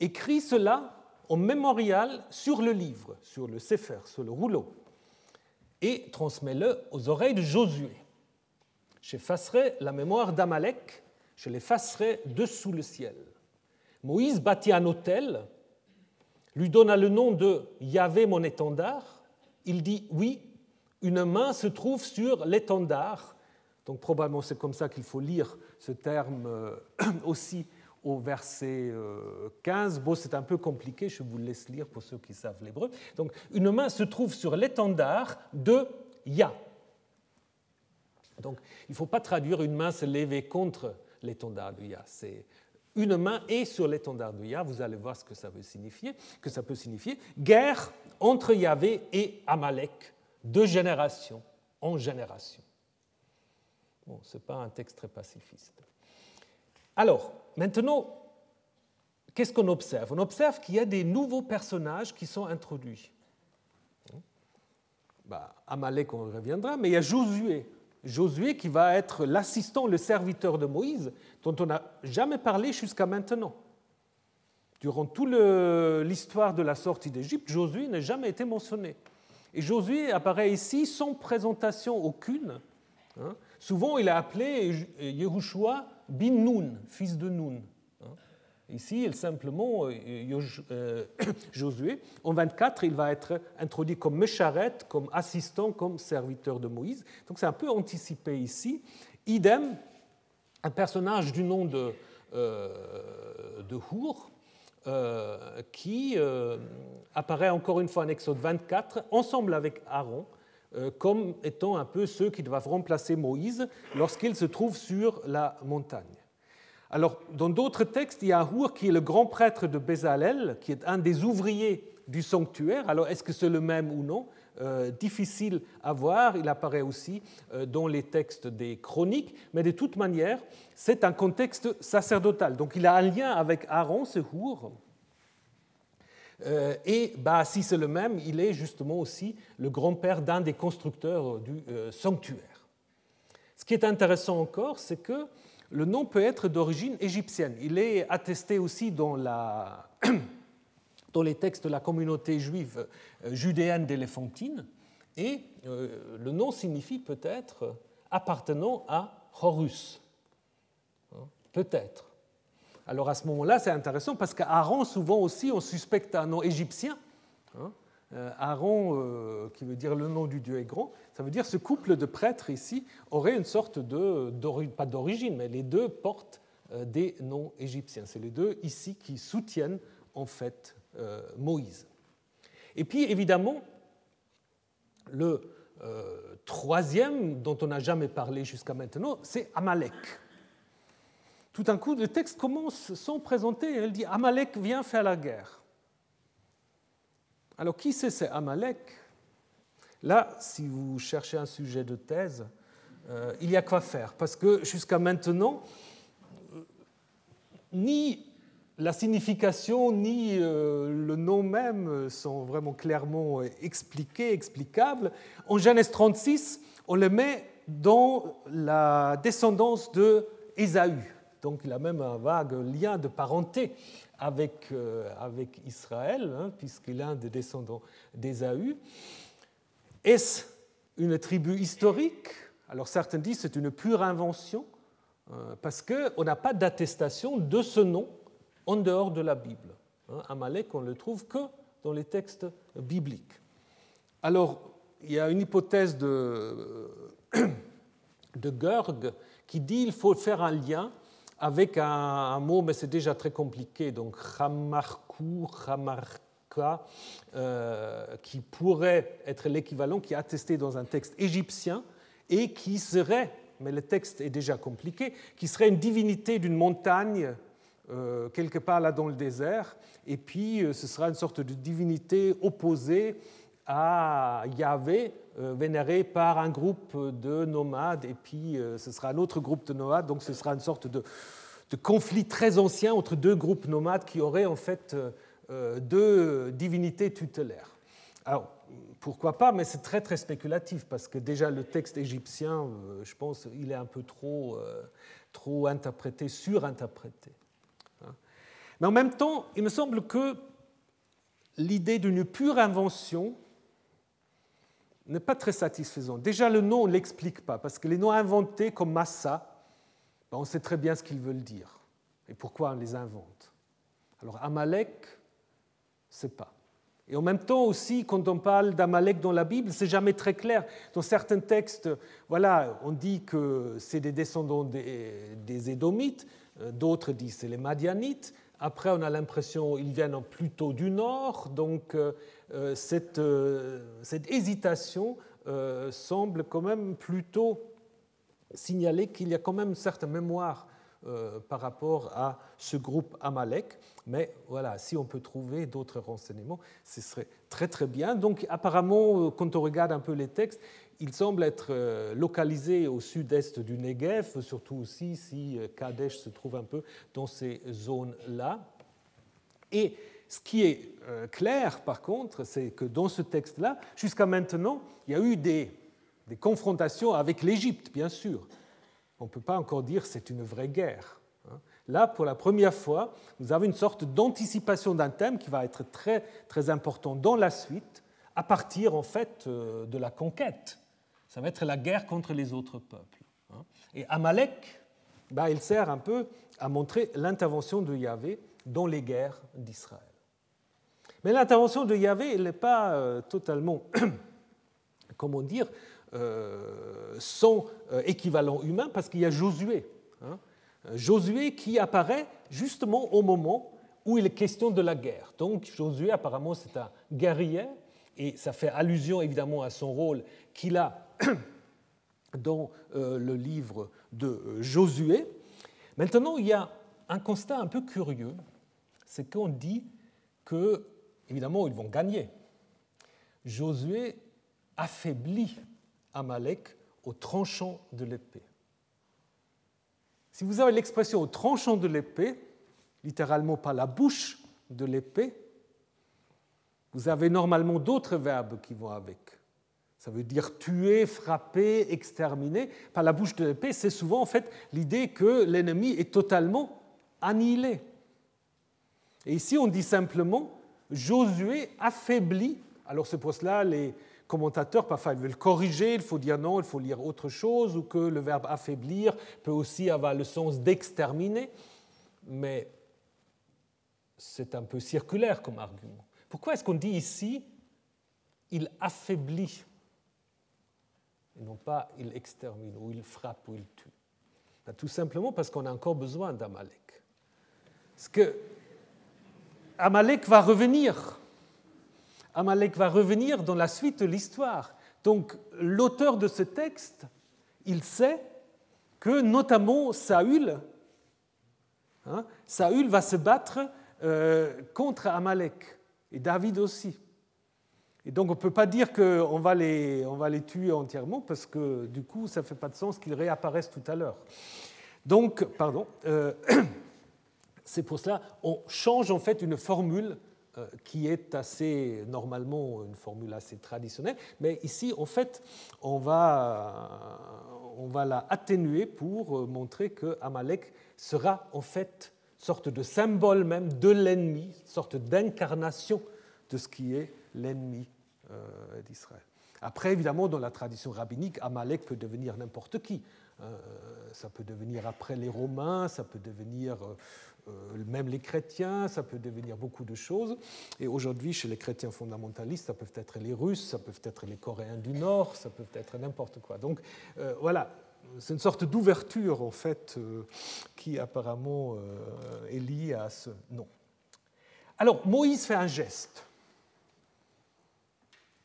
Écris cela en mémorial sur le livre, sur le Sefer, sur le rouleau, et transmets-le aux oreilles de Josué. J'effacerai la mémoire d'Amalek je l'effacerai dessous le ciel. Moïse bâtit un autel, lui donna le nom de Yahvé mon étendard. Il dit Oui, une main se trouve sur l'étendard. Donc probablement c'est comme ça qu'il faut lire ce terme euh, (clears throat) aussi au verset 15. Euh, bon, c'est un peu compliqué, je vous laisse lire pour ceux qui savent l'hébreu. Donc une main se trouve sur l'étendard de Yah. Donc il ne faut pas traduire une main se lever contre l'étendard Yah. C'est une main et sur l'étendard Yah, vous allez voir ce que ça veut signifier, que ça peut signifier. Guerre entre Yahvé et Amalek, de génération en génération. Bon, ce n'est pas un texte très pacifiste. Alors, maintenant, qu'est-ce qu'on observe? On observe qu'il y a des nouveaux personnages qui sont introduits. Bah, Amalek, on reviendra, mais il y a Josué, Josué qui va être l'assistant, le serviteur de Moïse, dont on n'a jamais parlé jusqu'à maintenant. Durant toute l'histoire de la sortie d'Égypte, Josué n'a jamais été mentionné. Et Josué apparaît ici sans présentation aucune. Hein. Souvent, il est appelé Yehoshua bin Nun, fils de Nun. Ici, simplement euh, euh, (coughs) Josué. En 24, il va être introduit comme Mesharet, comme assistant, comme serviteur de Moïse. Donc c'est un peu anticipé ici. Idem, un personnage du nom de, euh, Hour qui apparaît encore une fois en Exode 24, ensemble avec Aaron, comme étant un peu ceux qui doivent remplacer Moïse lorsqu'il se trouve sur la montagne. Alors, dans d'autres textes, il y a Hur qui est le grand prêtre de Bézalel, qui est un des ouvriers du sanctuaire. Alors, est-ce que c'est le même ou non? Euh, Difficile à voir. Il apparaît aussi euh, dans les textes des chroniques. Mais de toute manière, c'est un contexte sacerdotal. Donc, il a un lien avec Aaron, ce Hur. Euh, et bah, si c'est le même, il est justement aussi le grand-père d'un des constructeurs du sanctuaire. Ce qui est intéressant encore, c'est que le nom peut être d'origine égyptienne. Il est attesté aussi (clears throat) dans, les textes de la communauté juive euh, judéenne d'Éléphantine, et euh, le nom signifie peut-être appartenant à Horus. Hein, peut-être. Alors à ce moment-là, c'est intéressant parce qu'Aaron, souvent aussi, on suspecte un nom égyptien. Hein, euh, Aaron, qui veut dire le nom du Dieu est grand, ça veut dire ce couple de prêtres ici aurait une sorte de, pas d'origine, mais les deux portent euh, des noms égyptiens. C'est les deux ici qui soutiennent en fait Moïse. Et puis évidemment, le troisième dont on n'a jamais parlé jusqu'à maintenant, c'est Amalek. Tout d'un coup, le texte commence sans présenter, elle dit Amalek vient faire la guerre. Alors, qui c'est c'est Amalek? Là, si vous cherchez un sujet de thèse, euh, il y a quoi faire, parce que jusqu'à maintenant, euh, ni la signification ni euh, le nom même sont vraiment clairement expliqués, explicables. En Genèse 36, on le met dans la descendance de Ésaü. Donc il a même un vague lien de parenté avec, avec Israël, hein, puisqu'il est un des descendants d'Ésaü. Est-ce une tribu historique? Alors certains disent c'est une pure invention, euh, parce qu'on n'a pas d'attestation de ce nom en dehors de la Bible. Hein, Amalek, on ne le trouve que dans les textes bibliques. Alors, il y a une hypothèse de, (coughs) de Gerg qui dit qu'il faut faire un lien avec un, mot, mais c'est déjà très compliqué, donc Chamarku, Euh, qui pourrait être l'équivalent, qui est attesté dans un texte égyptien, et qui serait, mais le texte est déjà compliqué, qui serait une divinité d'une montagne euh, quelque part là dans le désert, et puis euh, ce sera une sorte de divinité opposée à Yahvé, vénéré par un groupe de nomades, et puis ce sera un autre groupe de nomades, donc ce sera une sorte de conflit très ancien entre deux groupes nomades qui auraient en fait euh, euh, deux divinités tutélaires. Alors, pourquoi pas, mais c'est très très spéculatif parce que déjà le texte égyptien, euh, je pense, il est un peu trop, trop interprété, surinterprété. Hein. Mais en même temps, il me semble que l'idée d'une pure invention n'est pas très satisfaisante. Déjà, le nom ne l'explique pas, parce que les noms inventés comme Massa, ben, on sait très bien ce qu'ils veulent dire et pourquoi on les invente? Alors Amalek, pas. Et en même temps aussi, quand on parle d'Amalek dans la Bible, c'est jamais très clair. Dans certains textes, voilà, on dit que c'est des descendants des, Édomites, euh, d'autres disent c'est les Madianites. Après, on a l'impression qu'ils viennent plutôt du nord, donc euh, euh, cette, cette hésitation semble quand même plutôt signaler qu'il y a quand même une certaine mémoire euh, par rapport à ce groupe Amalek. Mais voilà, si on peut trouver d'autres renseignements, ce serait très très bien. Donc apparemment, euh, quand on regarde un peu les textes, il semble être euh, localisé au sud-est du Negev, surtout aussi si Kadesh se trouve un peu dans ces zones-là. Et ce qui est clair, par contre, c'est que dans ce texte-là, jusqu'à maintenant, il y a eu des des confrontations avec l'Égypte, bien sûr. On ne peut pas encore dire c'est une vraie guerre. Hein. Là, pour la première fois, nous avons une sorte d'anticipation d'un thème qui va être très, très important dans la suite, à partir en fait euh, de la conquête. Ça va être la guerre contre les autres peuples. Hein. Et Amalek, bah, il sert un peu à montrer l'intervention de Yahvé dans les guerres d'Israël. Mais l'intervention de Yahvé, elle n'est pas euh, totalement, (clears throat) comment dire, son euh, équivalent humain parce qu'il y a Josué. Hein. Josué qui apparaît justement au moment où il est question de la guerre. Donc Josué, apparemment, c'est un guerrier, et ça fait allusion évidemment à son rôle qu'il a (coughs) dans euh, le livre de euh, Josué. Maintenant, il y a un constat un peu curieux, c'est qu'on dit que, évidemment, ils vont gagner. Josué affaiblit Amalek au tranchant de l'épée. Si vous avez l'expression au tranchant de l'épée, littéralement par la bouche de l'épée, vous avez normalement d'autres verbes qui vont avec. Ça veut dire tuer, frapper, exterminer. Par la bouche de l'épée, c'est souvent en fait l'idée que l'ennemi est totalement annihilé. Et ici, on dit simplement Josué affaiblit. Alors c'est pour cela les commentateurs parfois ils veulent corriger, il faut dire non, il faut lire autre chose, ou que le verbe affaiblir peut aussi avoir le sens d'exterminer. Mais c'est un peu circulaire comme argument. Pourquoi est-ce qu'on dit ici il affaiblit et non pas il extermine, ou il frappe, ou il tue? Ben, Tout simplement parce qu'on a encore besoin d'Amalek. Parce que Amalek va revenir. Amalek va revenir dans la suite de l'histoire. Donc l'auteur de ce texte, il sait que notamment Saül, hein, Saül va se battre euh, contre Amalek, et David aussi. Et donc on ne peut pas dire qu'on va, les, tuer entièrement, parce que du coup, ça ne fait pas de sens qu'ils réapparaissent tout à l'heure. Donc, pardon, euh, (clears throat) c'est pour cela on change en fait une formule qui est assez, normalement, une formule assez traditionnelle, mais ici, en fait, on va, on va la atténuer pour montrer que Amalek sera en fait sorte de symbole même de l'ennemi, sorte d'incarnation de ce qui est l'ennemi euh, d'Israël. Après, évidemment, dans la tradition rabbinique, Amalek peut devenir n'importe qui. Euh, ça peut devenir après les Romains, ça peut devenir euh, même les chrétiens, ça peut devenir beaucoup de choses. Et aujourd'hui, chez les chrétiens fondamentalistes, ça peut être les Russes, ça peut être les Coréens du Nord, ça peut être n'importe quoi. Donc voilà, c'est une sorte d'ouverture en fait qui apparemment est liée à ce nom. Alors Moïse fait un geste.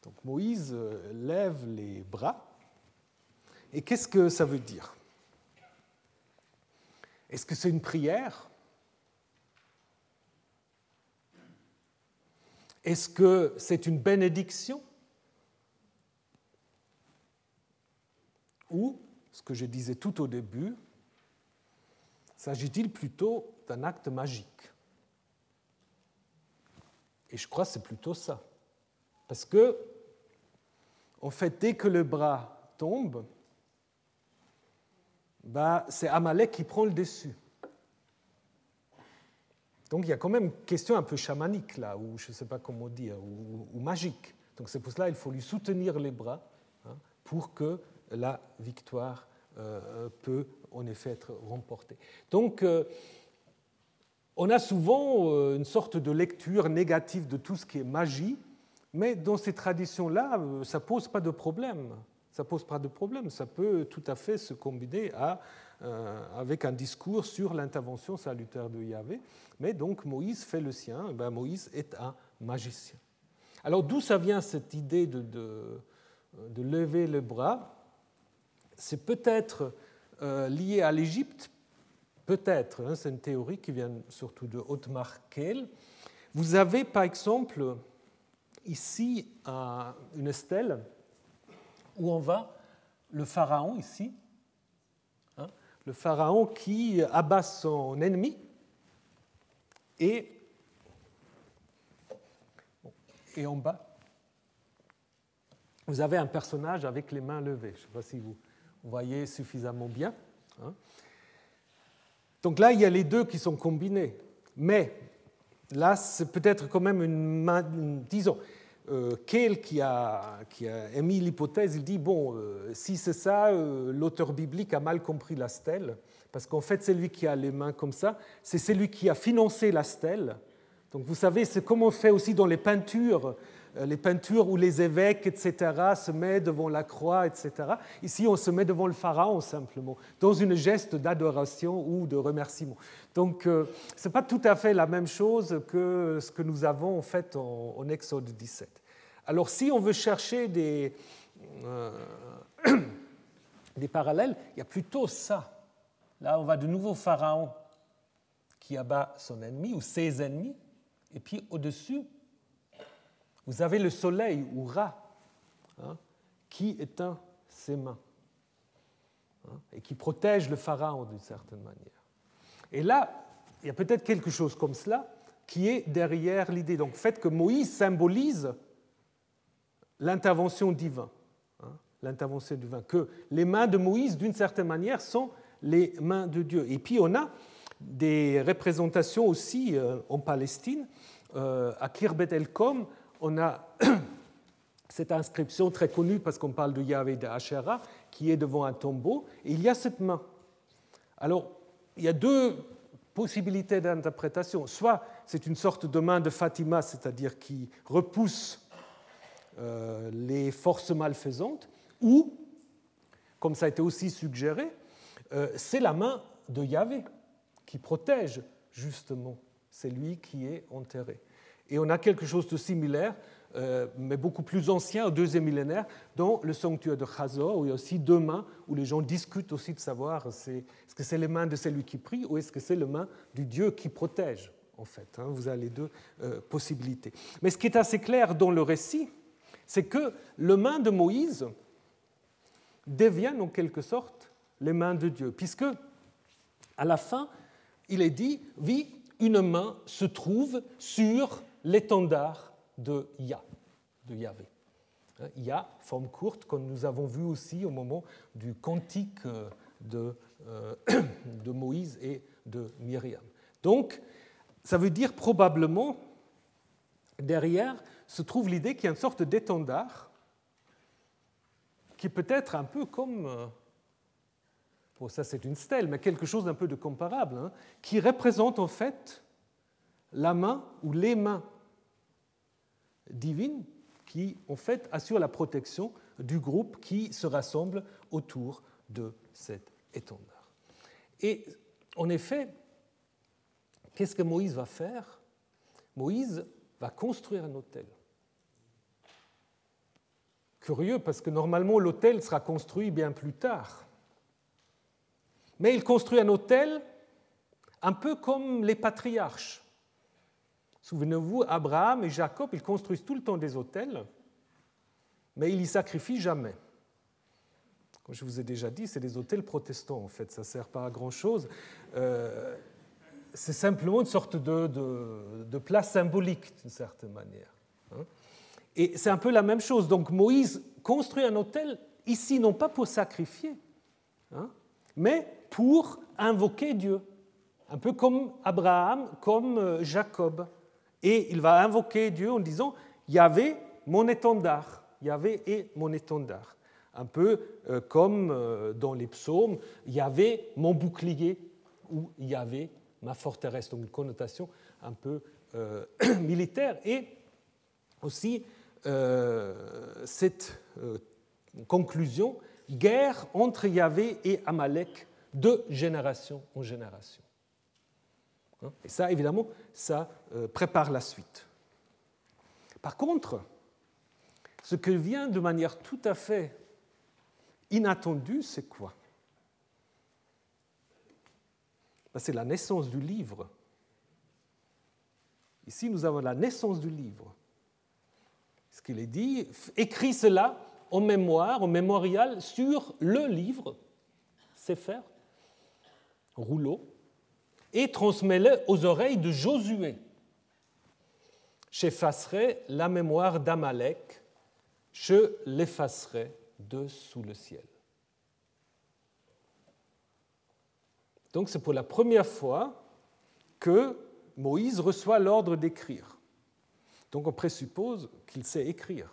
Donc Moïse euh, lève les bras. Et qu'est-ce que ça veut dire? Est-ce que c'est une prière? Est-ce que c'est une bénédiction? Ou, ce que je disais tout au début, s'agit-il plutôt d'un acte magique? Et je crois que c'est plutôt ça. Parce que en fait, dès que le bras tombe, bah, c'est Amalek qui prend le dessus. Donc il y a quand même une question un peu chamanique là, ou je ne sais pas comment dire, ou, magique. Donc c'est pour cela qu'il faut lui soutenir les bras hein, pour que la victoire euh, peut en effet être remportée. Donc euh, on a souvent euh, une sorte de lecture négative de tout ce qui est magie, mais dans ces traditions-là, euh, ça ne pose pas de problème. Ça pose pas de problème. Ça peut tout à fait se combiner à, euh, avec un discours sur l'intervention salutaire de Yahvé. Mais donc Moïse fait le sien. Eh ben, Moïse est un magicien. Alors d'où ça vient cette idée de, lever le bras? C'est peut-être euh, lié à l'Égypte, peut-être. Hein, c'est une théorie qui vient surtout de Otmar Kehl. Vous avez par exemple ici une stèle où on voit le pharaon ici, le pharaon qui abat son ennemi et, en bas, vous avez un personnage avec les mains levées. Je ne sais pas si vous voyez suffisamment bien. Hein. Donc là, il y a les deux qui sont combinés. Mais Là, c'est peut-être quand même une. disons, euh, qui a, qui a, émis l'hypothèse, il dit bon, euh, si c'est ça, euh, l'auteur biblique a mal compris la stèle, parce qu'en fait, c'est lui qui a les mains comme ça, c'est celui qui a financé la stèle. Donc vous savez, c'est comme on fait aussi dans les peintures les peintures où les évêques, etc., se mettent devant la croix, etc. Ici, on se met devant le pharaon simplement, dans une geste d'adoration ou de remerciement. Donc, euh, ce n'est pas tout à fait la même chose que ce que nous avons en fait en, Exode 17. Alors, si on veut chercher des, euh, (coughs) des parallèles, il y a plutôt ça. Là, on va de nouveau Pharaon qui abat son ennemi ou ses ennemis, et puis au-dessus, vous avez le soleil ou Ra hein, qui éteint ses mains hein, et qui protège le pharaon d'une certaine manière. Et là, il y a peut-être quelque chose comme cela qui est derrière l'idée. Donc, fait que Moïse symbolise l'intervention divine, hein, l'intervention divine, que les mains de Moïse, d'une certaine manière, sont les mains de Dieu. Et puis, on a des représentations aussi euh, en Palestine, euh, à Kirbet el-Kom, on a (clears throat) cette inscription très connue parce qu'on parle de Yahvé de Asherah, qui est devant un tombeau, et il y a cette main. Alors, il y a deux possibilités d'interprétation. Soit c'est une sorte de main de Fatima, c'est-à-dire qui repousse euh, les forces malfaisantes, ou, comme ça a été aussi suggéré, euh, c'est la main de Yahvé qui protège justement celui qui est enterré. Et on a quelque chose de similaire, euh, mais beaucoup plus ancien, au deuxième millénaire, dans le sanctuaire de Chazor, où il y a aussi deux mains, où les gens discutent aussi de savoir est-ce que c'est les mains de celui qui prie ou est-ce que c'est les mains du Dieu qui protège, en fait. Hein. vous avez les deux euh, possibilités. Mais ce qui est assez clair dans le récit, c'est que le main de Moïse devient en quelque sorte les mains de Dieu, puisque à la fin, il est dit, oui, une main se trouve sur l'étendard de Ya, de Yahvé. Hein, ya, forme courte, comme nous avons vu aussi au moment du cantique euh, de, euh, (clears throat) de Moïse et de Myriam. Donc, ça veut dire probablement, derrière se trouve l'idée qu'il y a une sorte d'étendard qui peut être un peu comme, euh, bon ça c'est une stèle, mais quelque chose d'un peu de comparable, hein, qui représente en fait la main ou les mains divine qui, en fait, assure la protection du groupe qui se rassemble autour de cet étendard. Et en effet, qu'est-ce que Moïse va faire? Moïse va construire un hôtel. Curieux parce que normalement l'hôtel sera construit bien plus tard. Mais il construit un hôtel un peu comme les patriarches. Souvenez-vous, Abraham et Jacob, ils construisent tout le temps des hôtels, mais ils y sacrifient jamais. Comme je vous ai déjà dit, c'est des hôtels protestants, en fait, ça ne sert pas à grand-chose. Euh, c'est simplement une sorte de, de, place symbolique, d'une certaine manière. Hein. Et c'est un peu la même chose. Donc Moïse construit un hôtel, ici, non pas pour sacrifier, hein, mais pour invoquer Dieu. Un peu comme Abraham, comme euh, Jacob. Et il va invoquer Dieu en disant Yahvé, mon étendard. Yahvé est mon étendard. Un peu euh, comme euh, dans les psaumes, Yahvé, mon bouclier, ou Yahvé, ma forteresse. Donc une connotation un peu euh, (clears throat) militaire. Et aussi cette conclusion guerre entre Yahvé et Amalek de génération en génération. Et ça, évidemment, ça euh, prépare la suite. Par contre, ce que vient de manière tout à fait inattendue, c'est quoi ben, C'est la naissance du livre. Ici, nous avons la naissance du livre. Ce qu'il est dit, écrit cela en mémoire, en mémorial, sur le livre, c'est faire, rouleau, et transmets-le aux oreilles de Josué. J'effacerai la mémoire d'Amalek, je l'effacerai de sous le ciel. Donc c'est pour la première fois que Moïse reçoit l'ordre d'écrire. Donc on présuppose qu'il sait écrire.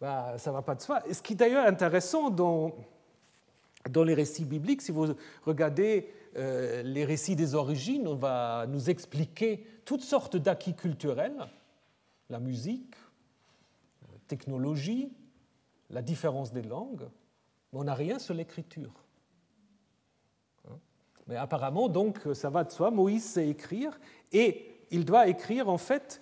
Bah, ça ne va pas de soi. ce qui est d'ailleurs intéressant dans, dans les récits bibliques, si vous regardez euh, les récits des origines, on va nous expliquer toutes sortes d'acquis culturels, la musique, technologie, la différence des langues, mais on n'a rien sur l'écriture. Hein? Mais apparemment, donc, ça va de soi, Moïse sait écrire, et il doit écrire en fait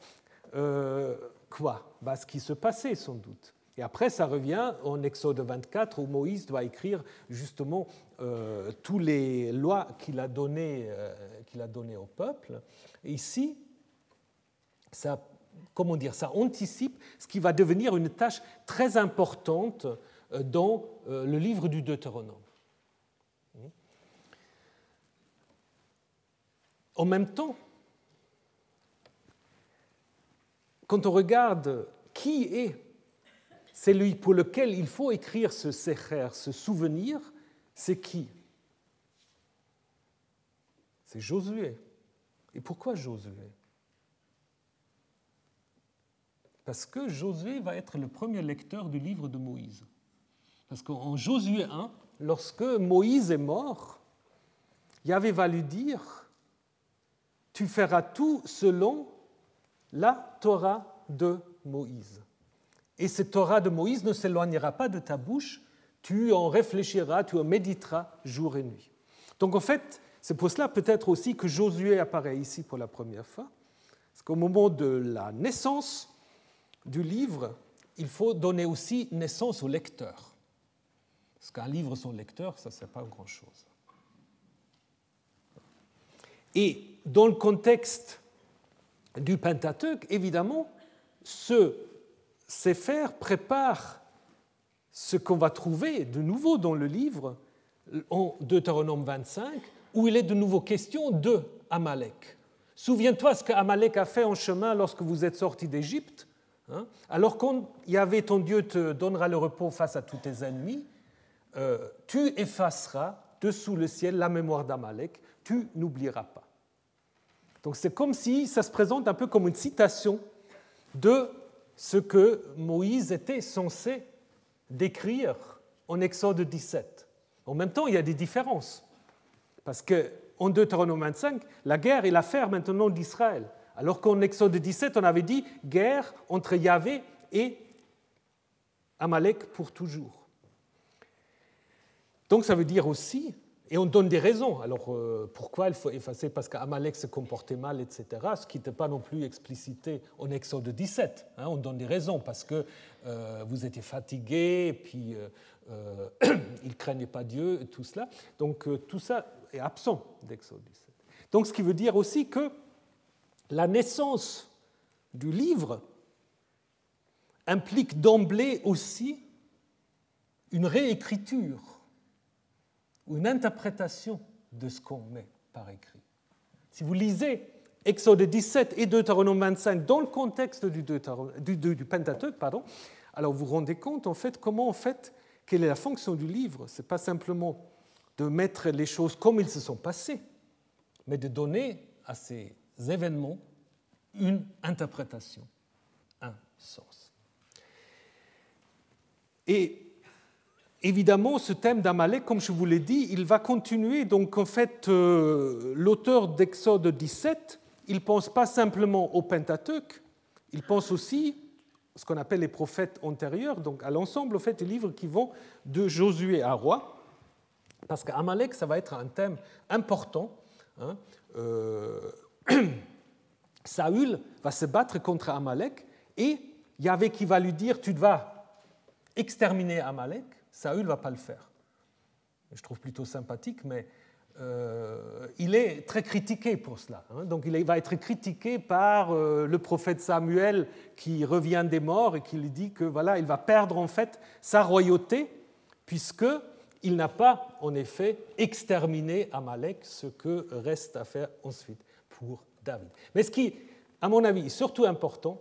euh, quoi? Bah, Ce qui se passait sans doute. Et après, ça revient en Exode 24 où Moïse doit écrire justement euh, toutes les lois qu'il a données euh, donné au peuple. Et ici, ça, comment dire, ça anticipe ce qui va devenir une tâche très importante euh, dans le livre du Deutéronome. En même temps, quand on regarde qui est celui pour lequel il faut écrire ce secher, ce souvenir, c'est qui? C'est Josué. Et pourquoi Josué? Parce que Josué va être le premier lecteur du livre de Moïse. Parce qu'en Josué 1, lorsque Moïse est mort, Yahvé va lui dire, tu feras tout selon la Torah de Moïse. Et cette Torah de Moïse ne s'éloignera pas de ta bouche, tu en réfléchiras, tu en méditeras jour et nuit. Donc en fait, c'est pour cela peut-être aussi que Josué apparaît ici pour la première fois, parce qu'au moment de la naissance du livre, il faut donner aussi naissance au lecteur. Parce qu'un livre sans lecteur, ça ne sert pas grand-chose. Et dans le contexte du Pentateuque, évidemment, ce Sefer prépare ce qu'on va trouver de nouveau dans le livre en Deutéronome 25, où il est de nouveau question de Amalek. Souviens-toi ce qu'Amalek a fait en chemin lorsque vous êtes sorti d'Égypte. Hein. Alors quand Yahvé, ton Dieu, te donnera le repos face à tous tes ennemis, euh, tu effaceras dessous le ciel la mémoire d'Amalek, tu n'oublieras pas. Donc c'est comme si ça se présente un peu comme une citation de ce que Moïse était censé décrire en Exode 17. En même temps, il y a des différences. Parce qu'en Deutéronome 25, la guerre est l'affaire maintenant d'Israël. Alors qu'en Exode 17, on avait dit guerre entre Yahvé et Amalek pour toujours. Donc ça veut dire aussi et on donne des raisons. Alors euh, pourquoi il faut effacer Parce qu'Amalek se comportait mal, etc. Ce qui n'était pas non plus explicité en Exode 17. Hein. on donne des raisons parce que euh, vous étiez fatigué, puis euh, (clears throat) il ne craignait pas Dieu, et tout cela. Donc tout ça est absent d'Exode 17. Donc ce qui veut dire aussi que la naissance du livre implique d'emblée aussi une réécriture une interprétation de ce qu'on met par écrit. Si vous lisez Exode 17 et Deutéronome 25 dans le contexte du, du, Pentateuque, alors vous vous rendez compte en fait comment en fait quelle est la fonction du livre. Ce n'est pas simplement de mettre les choses comme ils se sont passées, mais de donner à ces événements une interprétation, un sens. Et évidemment, ce thème d'Amalek, comme je vous l'ai dit, il va continuer. Donc, en fait, euh, l'auteur d'Exode 17, il ne pense pas simplement au Pentateuque, il pense aussi ce qu'on appelle les prophètes antérieurs, donc à l'ensemble, en fait, des livres qui vont de Josué à Roi, parce qu'Amalek, ça va être un thème important. Hein. Euh, (clears throat) Saül va se battre contre Amalek, et il y avait qui va lui dire, tu vas exterminer Amalek, Saül ne va pas le faire. Je trouve plutôt sympathique, mais euh, il est très critiqué pour cela. Hein. Donc il va être critiqué par euh, le prophète Samuel qui revient des morts et qui lui dit que voilà, il va perdre en fait sa royauté puisque il n'a pas en effet exterminé Amalek, ce que reste à faire ensuite pour David. Mais ce qui, à mon avis, est surtout important,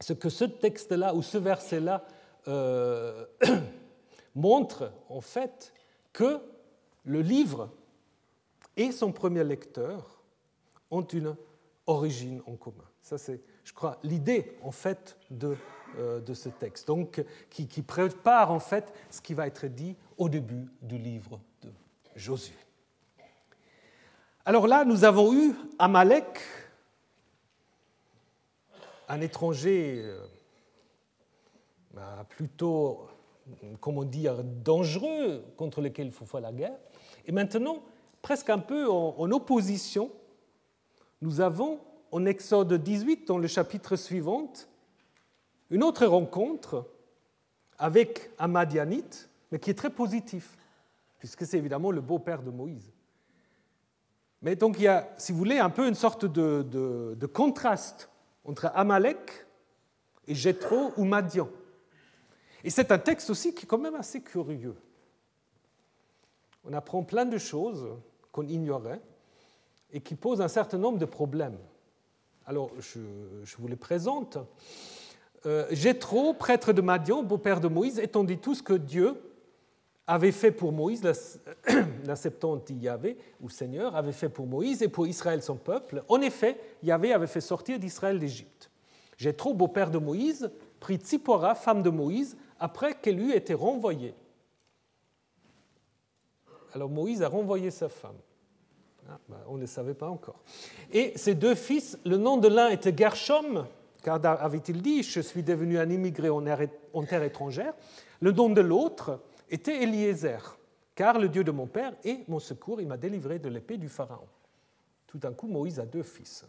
c'est que ce texte-là ou ce verset-là euh, (clears throat) montre en fait que le livre et son premier lecteur ont une origine en commun. Ça, c'est, je crois, l'idée en fait de, euh, ce texte, donc qui, qui, prépare en fait ce qui va être dit au début du livre de Josué. Alors là, nous avons eu Amalek, un étranger euh, bah, plutôt, comment dire, dangereux, contre lesquels il faut faire la guerre. Et maintenant, presque un peu en, opposition, nous avons en Exode 18, dans le chapitre suivant, une autre rencontre avec un Madianite, mais qui est très positif, puisque c'est évidemment le beau-père de Moïse. Mais donc il y a, si vous voulez, un peu une sorte de, contraste entre Amalek et Jéthro ou Madian. Et c'est un texte aussi qui est quand même assez curieux. On apprend plein de choses qu'on ignorait et qui posent un certain nombre de problèmes. Alors, je, vous les présente. Euh, Jéthro, prêtre de Madian, beau-père de Moïse, étant dit tout ce que Dieu avait fait pour Moïse, la, (coughs) Septante Yahvé, ou Seigneur, avait fait pour Moïse et pour Israël son peuple. En effet, Yahvé avait fait sortir d'Israël d'Égypte. Jéthro, beau-père de Moïse, prit Tsipora, femme de Moïse, après qu'elle eût été renvoyée. Alors Moïse a renvoyé sa femme. Ah, ben, on ne le savait pas encore. Et ses deux fils, le nom de l'un était Gershom, car avait-il dit, je suis devenu un immigré en terre étrangère. Le nom de l'autre était Eliezer, car le Dieu de mon père est mon secours, il m'a délivré de l'épée du Pharaon. Tout d'un coup, Moïse a deux fils.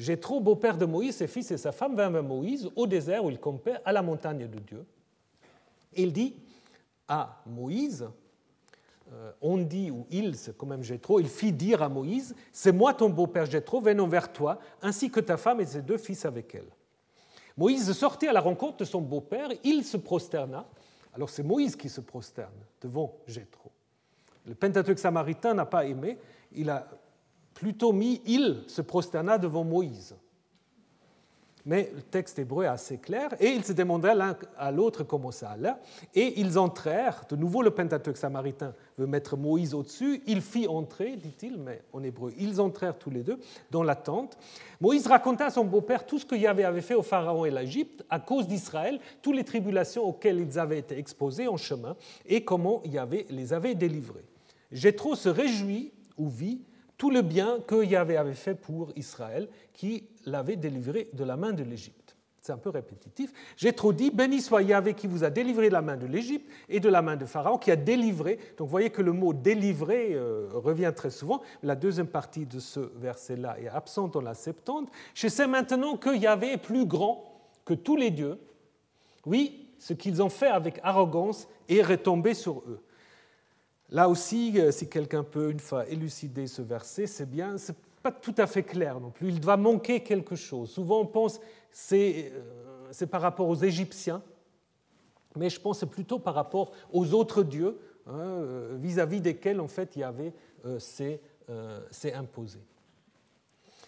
J'ai trop beau-père de Moïse, ses fils et sa femme vinrent vers Moïse au désert où il campait à la montagne de Dieu. Il dit à Moïse, euh, on dit, ou il, c'est quand même Jétro, il fit dire à Moïse, c'est moi ton beau-père Jétro, venons vers toi, ainsi que ta femme et ses deux fils avec elle. Moïse sortait à la rencontre de son beau-père, il se prosterna, alors c'est Moïse qui se prosterne devant Jétro. Le Pentateuque samaritain n'a pas aimé, il a plutôt mis il se prosterna devant Moïse. Mais le texte hébreu est assez clair, et ils se demandaient l'un à l'autre comment ça allait, et ils entrèrent, de nouveau le Pentateuque samaritain veut mettre Moïse au-dessus, il fit entrer, dit-il, mais en hébreu, ils entrèrent tous les deux dans la tente. Moïse raconta à son beau-père tout ce que avait fait au Pharaon et l'Égypte à cause d'Israël, toutes les tribulations auxquelles ils avaient été exposés en chemin, et comment Yahvé les avait délivrés. Jétro se réjouit ou vit tout le bien que Yahvé avait fait pour Israël, qui l'avait délivré de la main de l'Égypte. C'est un peu répétitif. J'ai trop dit, béni soit Yahvé qui vous a délivré de la main de l'Égypte et de la main de Pharaon, qui a délivré. Donc vous voyez que le mot délivré euh, revient très souvent. La deuxième partie de ce verset-là est absente dans la Septante. Je sais maintenant que Yahvé est plus grand que tous les dieux. Oui, ce qu'ils ont fait avec arrogance est retombé sur eux. Là aussi, euh, si quelqu'un peut une fois élucider ce verset, c'est bien, c'est pas tout à fait clair non plus. Il doit manquer quelque chose. Souvent, on pense c'est, euh, c'est par rapport aux Égyptiens, mais je pense plutôt par rapport aux autres dieux, hein, euh, vis-à-vis desquels, en fait, il y avait s'est, imposé.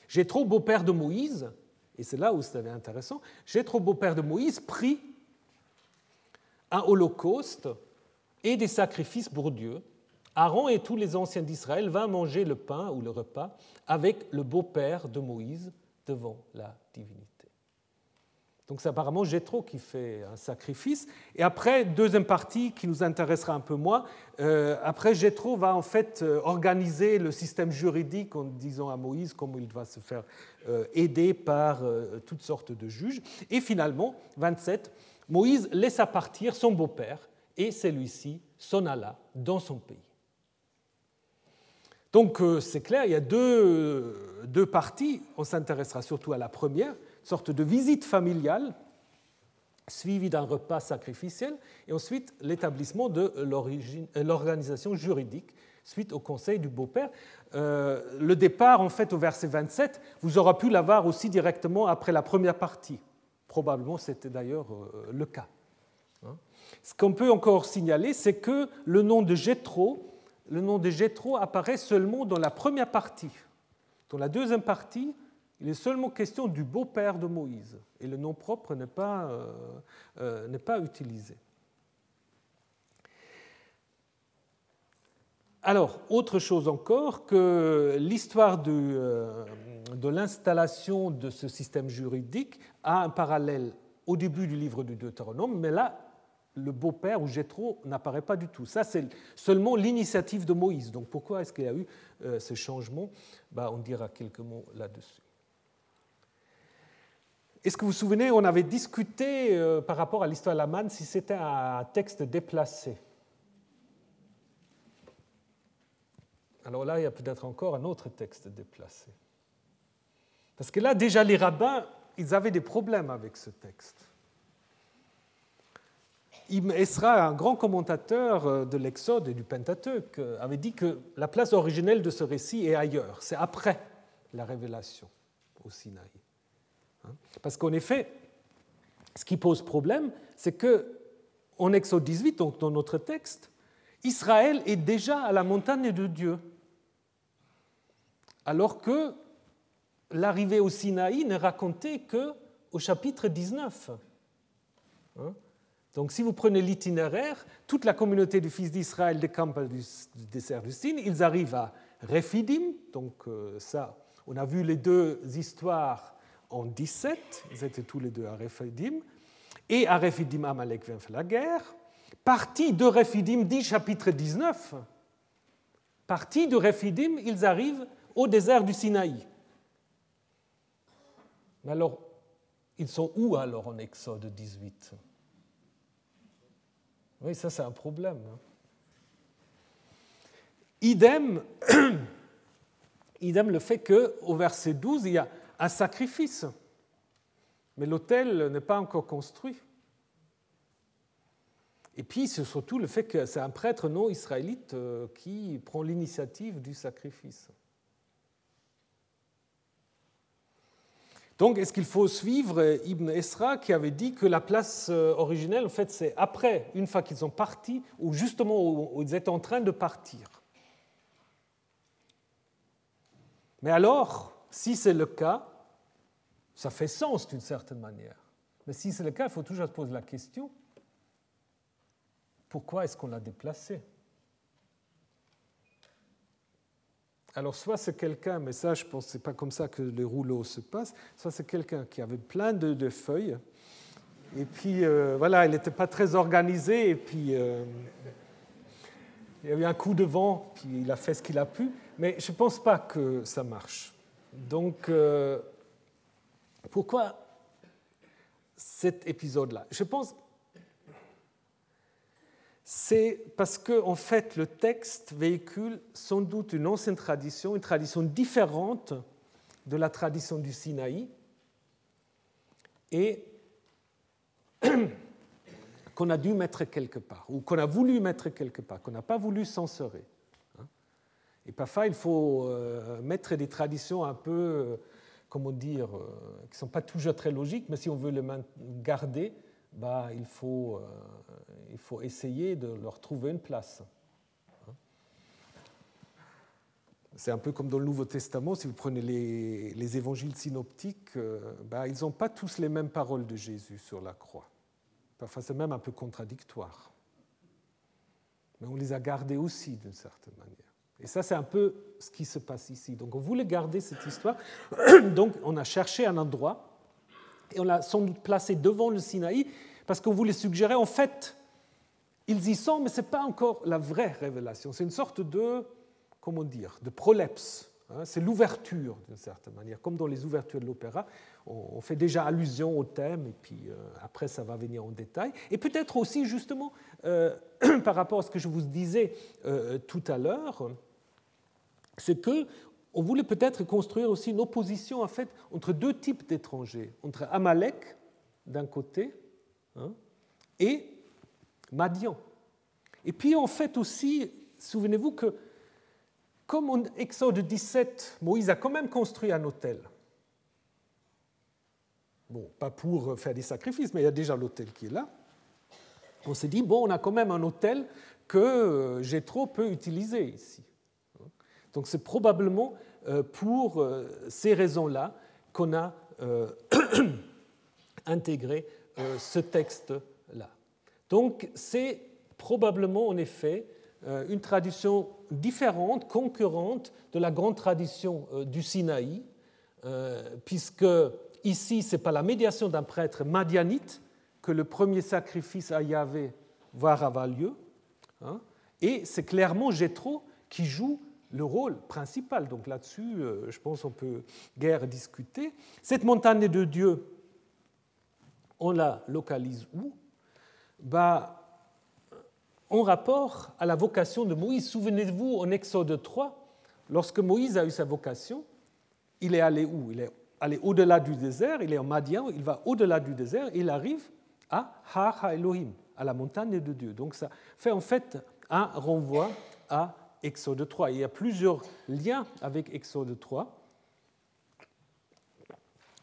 J'ai trop beau-père de Moïse, et c'est là où c'est intéressant, j'ai trop beau-père de Moïse pris un holocauste et des sacrifices pour Dieu Aaron et tous les anciens d'Israël vinrent manger le pain ou le repas avec le beau-père de Moïse devant la divinité. Donc c'est apparemment Jétro qui fait un sacrifice. Et après, deuxième partie qui nous intéressera un peu moins, euh, après Jétro va en fait euh, organiser le système juridique en disant à Moïse comment il va se faire euh, aider par toutes sortes de juges. Et finalement, 27, Moïse laissa partir son beau-père et celui-ci s'en alla dans son pays. Donc euh, c'est clair, il y a deux, deux parties. On s'intéressera surtout à la première, une sorte de visite familiale suivie d'un repas sacrificiel, et ensuite l'établissement de l'organisation juridique suite au conseil du beau-père. Euh, le départ, en fait, au verset 27, vous aurez pu l'avoir aussi directement après la première partie. Probablement, c'était d'ailleurs euh, le cas. Hein. Ce qu'on peut encore signaler, c'est que le nom de Jétro le nom de Jéthro apparaît seulement dans la première partie. Dans la deuxième partie, il est seulement question du beau-père de Moïse et le nom propre n'est pas, euh, euh, utilisé. Alors, autre chose encore, que l'histoire de, euh, de l'installation de ce système juridique a un parallèle au début du livre du Deutéronome, mais là, le beau-père ou Jétro n'apparaît pas du tout. Ça, c'est seulement l'initiative de Moïse. Donc pourquoi est-ce qu'il y a eu euh, ce changement? Bah, On dira quelques mots là-dessus. est-ce que vous vous souvenez, on avait discuté euh, par rapport à l'histoire de la manne si c'était un texte déplacé? Alors là, il y a peut-être encore un autre texte déplacé. Parce que là, déjà, les rabbins, ils avaient des problèmes avec ce texte. Ibn Esra, un grand commentateur euh, de l'Exode et du Pentateuque, euh, avait dit que la place originelle de ce récit est ailleurs, c'est après la révélation au Sinaï. Hein. Parce qu'en effet, ce qui pose problème, c'est que en Exode 18, donc dans notre texte, Israël est déjà à la montagne de Dieu, alors que l'arrivée au Sinaï n'est racontée qu'au chapitre 19. Donc si vous prenez l'itinéraire, toute la communauté du fils d'Israël décampe du désert du Sin, ils arrivent à Rephidim, donc euh, ça, on a vu les deux histoires en 17, ils étaient tous les deux à Rephidim, et à Rephidim, Amalek vient faire la guerre. Parti de Rephidim, dit chapitre 19, parti de Rephidim, ils arrivent au désert du Sinaï. Mais alors, ils sont où alors en Exode 18 oui, ça c'est un problème. Hein. Idem, (clears throat) idem le fait qu'au verset 12, il y a un sacrifice, mais l'autel n'est pas encore construit. Et puis, c'est surtout le fait que c'est un prêtre non israélite euh, qui prend l'initiative du sacrifice. Donc, est-ce qu'il faut suivre Ibn Esra qui avait dit que la place euh, originelle, en fait, c'est après, une fois qu'ils sont partis, ou justement où ils étaient en train de partir Mais alors, si c'est le cas, ça fait sens d'une certaine manière. Mais si c'est le cas, il faut toujours se poser la question pourquoi est-ce qu'on l'a déplacé? Alors, soit c'est quelqu'un, mais ça, je pense que ce n'est pas comme ça que les rouleaux se passent, soit c'est quelqu'un qui avait plein de, feuilles, et puis euh, voilà, il n'était pas très organisé, et puis euh, il y a eu un coup de vent, puis il a fait ce qu'il a pu, mais je ne pense pas que ça marche. Donc, euh, pourquoi cet épisode-là? Je pense c'est parce que en fait le texte véhicule sans doute une ancienne tradition, une tradition différente de la tradition du Sinaï, et (clears throat) qu'on a dû mettre quelque part, ou qu'on a voulu mettre quelque part, qu'on n'a pas voulu censurer. Hein. Et parfois, il faut euh, mettre des traditions un peu, euh, comment dire, euh, qui ne sont pas toujours très logiques, mais si on veut les garder, bah, il, faut, euh, il faut essayer de leur trouver une place. C'est un peu comme dans le Nouveau Testament, si vous prenez les, les évangiles synoptiques, euh, bah, ils n'ont pas tous les mêmes paroles de Jésus sur la croix. Parfois, c'est même un peu contradictoire. Mais on les a gardés aussi d'une certaine manière. Et ça, c'est un peu ce qui se passe ici. Donc, on voulait garder cette histoire. (coughs) Donc, on a cherché un endroit et on l'a sans doute placé devant le Sinaï, parce qu'on voulait suggérer, en fait, ils y sont, mais ce n'est pas encore la vraie révélation. C'est une sorte de, comment dire, de prolepse. Hein. c'est l'ouverture, d'une certaine manière. Comme dans les ouvertures de l'opéra, on fait déjà allusion au thème, et puis euh, après, ça va venir en détail. Et peut-être aussi, justement, euh, (clears throat) par rapport à ce que je vous disais euh, tout à l'heure, c'est que on voulait peut-être construire aussi une opposition en fait entre deux types d'étrangers, entre Amalek d'un côté hein, et Madian. Et puis en fait aussi, souvenez-vous que comme en Exode 17, Moïse a quand même construit un hôtel. Bon, pas pour faire des sacrifices, mais il y a déjà l'hôtel qui est là. On s'est dit, bon, on a quand même un hôtel que Jétro peut utiliser ici. Donc c'est probablement euh, pour euh, ces raisons-là qu'on a euh, (clears throat) intégré ce texte-là. Donc c'est probablement en effet une tradition différente, concurrente de la grande tradition du Sinaï, puisque ici, ce n'est pas la médiation d'un prêtre madianite que le premier sacrifice à Yahvé va avoir lieu, hein, et c'est clairement Jétro qui joue le rôle principal. Donc là-dessus, euh, je pense qu'on peut guère discuter. Cette montagne de Dieu, on la localise où? Bah, En rapport à la vocation de Moïse. Souvenez-vous, en Exode 3, lorsque Moïse a eu sa vocation, il est allé où? Il est allé au-delà du désert, il est en Madian, il va au-delà du désert, il arrive à Har Elohim, à la montagne de Dieu. Donc ça fait en fait un renvoi à Exode 3. il y a plusieurs liens avec Exode 3.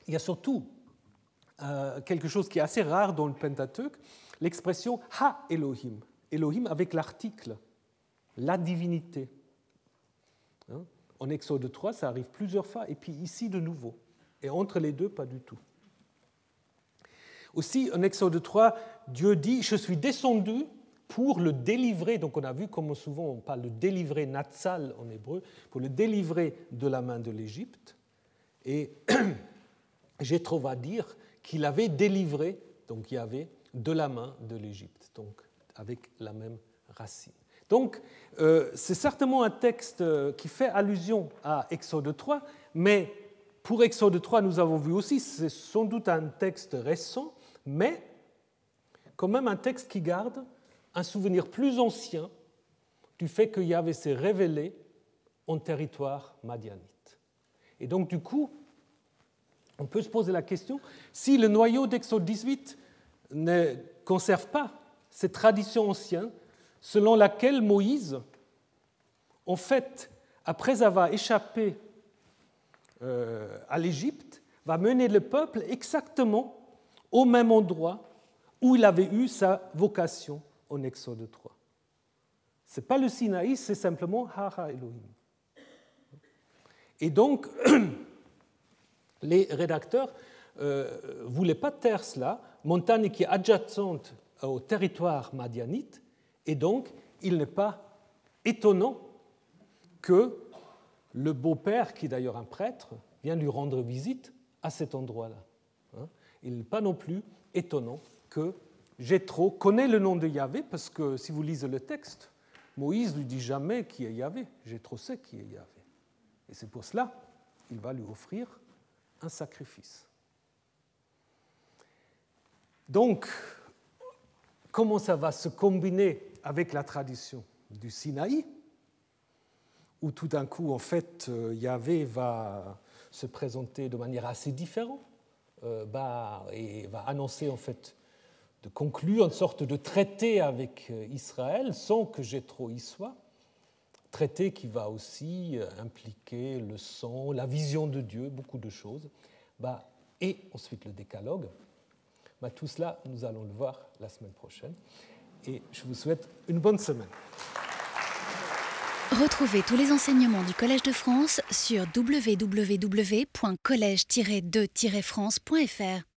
Il y a surtout euh, quelque chose qui est assez rare dans le Pentateuque, l'expression Ha Elohim. Elohim avec l'article, la divinité. Hein? en Exode 3, ça arrive plusieurs fois, et puis ici de nouveau. Et entre les deux, pas du tout. Aussi, en Exode 3, Dieu dit Je suis descendu pour le délivrer. Donc, on a vu comment souvent on parle de délivrer Natsal en hébreu, pour le délivrer de la main de l'Égypte. Et (clears throat) Jétro va dire qu'il avait délivré, donc il y avait de la main de l'Égypte, donc avec la même racine. Donc, euh, c'est certainement un texte euh, qui fait allusion à Exode 3, mais pour Exode 3, nous avons vu aussi, c'est sans doute un texte récent, mais quand même un texte qui garde un souvenir plus ancien du fait que Yahvé s'est révélé en territoire madianite. Et donc, du coup, on peut se poser la question, si le noyau d'Exode 18 ne conserve pas cette tradition ancienne selon laquelle Moïse, en fait, après avoir échappé euh, à l'Égypte, va mener le peuple exactement au même endroit où il avait eu sa vocation en Exode 3. Ce n'est pas le Sinaï, c'est simplement Hara Elohim. Et donc, (clears throat) les rédacteurs ne euh, voulaient pas taire cela, montagne qui est adjacente au territoire madianite, et donc il n'est pas étonnant que le beau-père, qui est d'ailleurs un prêtre, vienne lui rendre visite à cet endroit-là. Hein. Il n'est pas non plus étonnant que Jétro connaît le nom de Yahvé, parce que si vous lisez le texte, Moïse ne lui dit jamais qui est Yahvé. Jétro sait qui est Yahvé. Et c'est pour cela qu'il va lui offrir un sacrifice. Donc, comment ça va se combiner avec la tradition du Sinaï, où tout d'un coup, en fait, euh, Yahvé va se présenter de manière assez différente euh, et va annoncer en fait de conclure une sorte de traité avec euh, Israël sans que Jétro y soit, traité qui va aussi impliquer le sang, la vision de Dieu, beaucoup de choses, bah, et ensuite le décalogue. Bah, tout cela, nous allons le voir la semaine prochaine et je vous souhaite une bonne semaine. Retrouvez tous les enseignements du Collège de France sur www.colège-2-france.fr.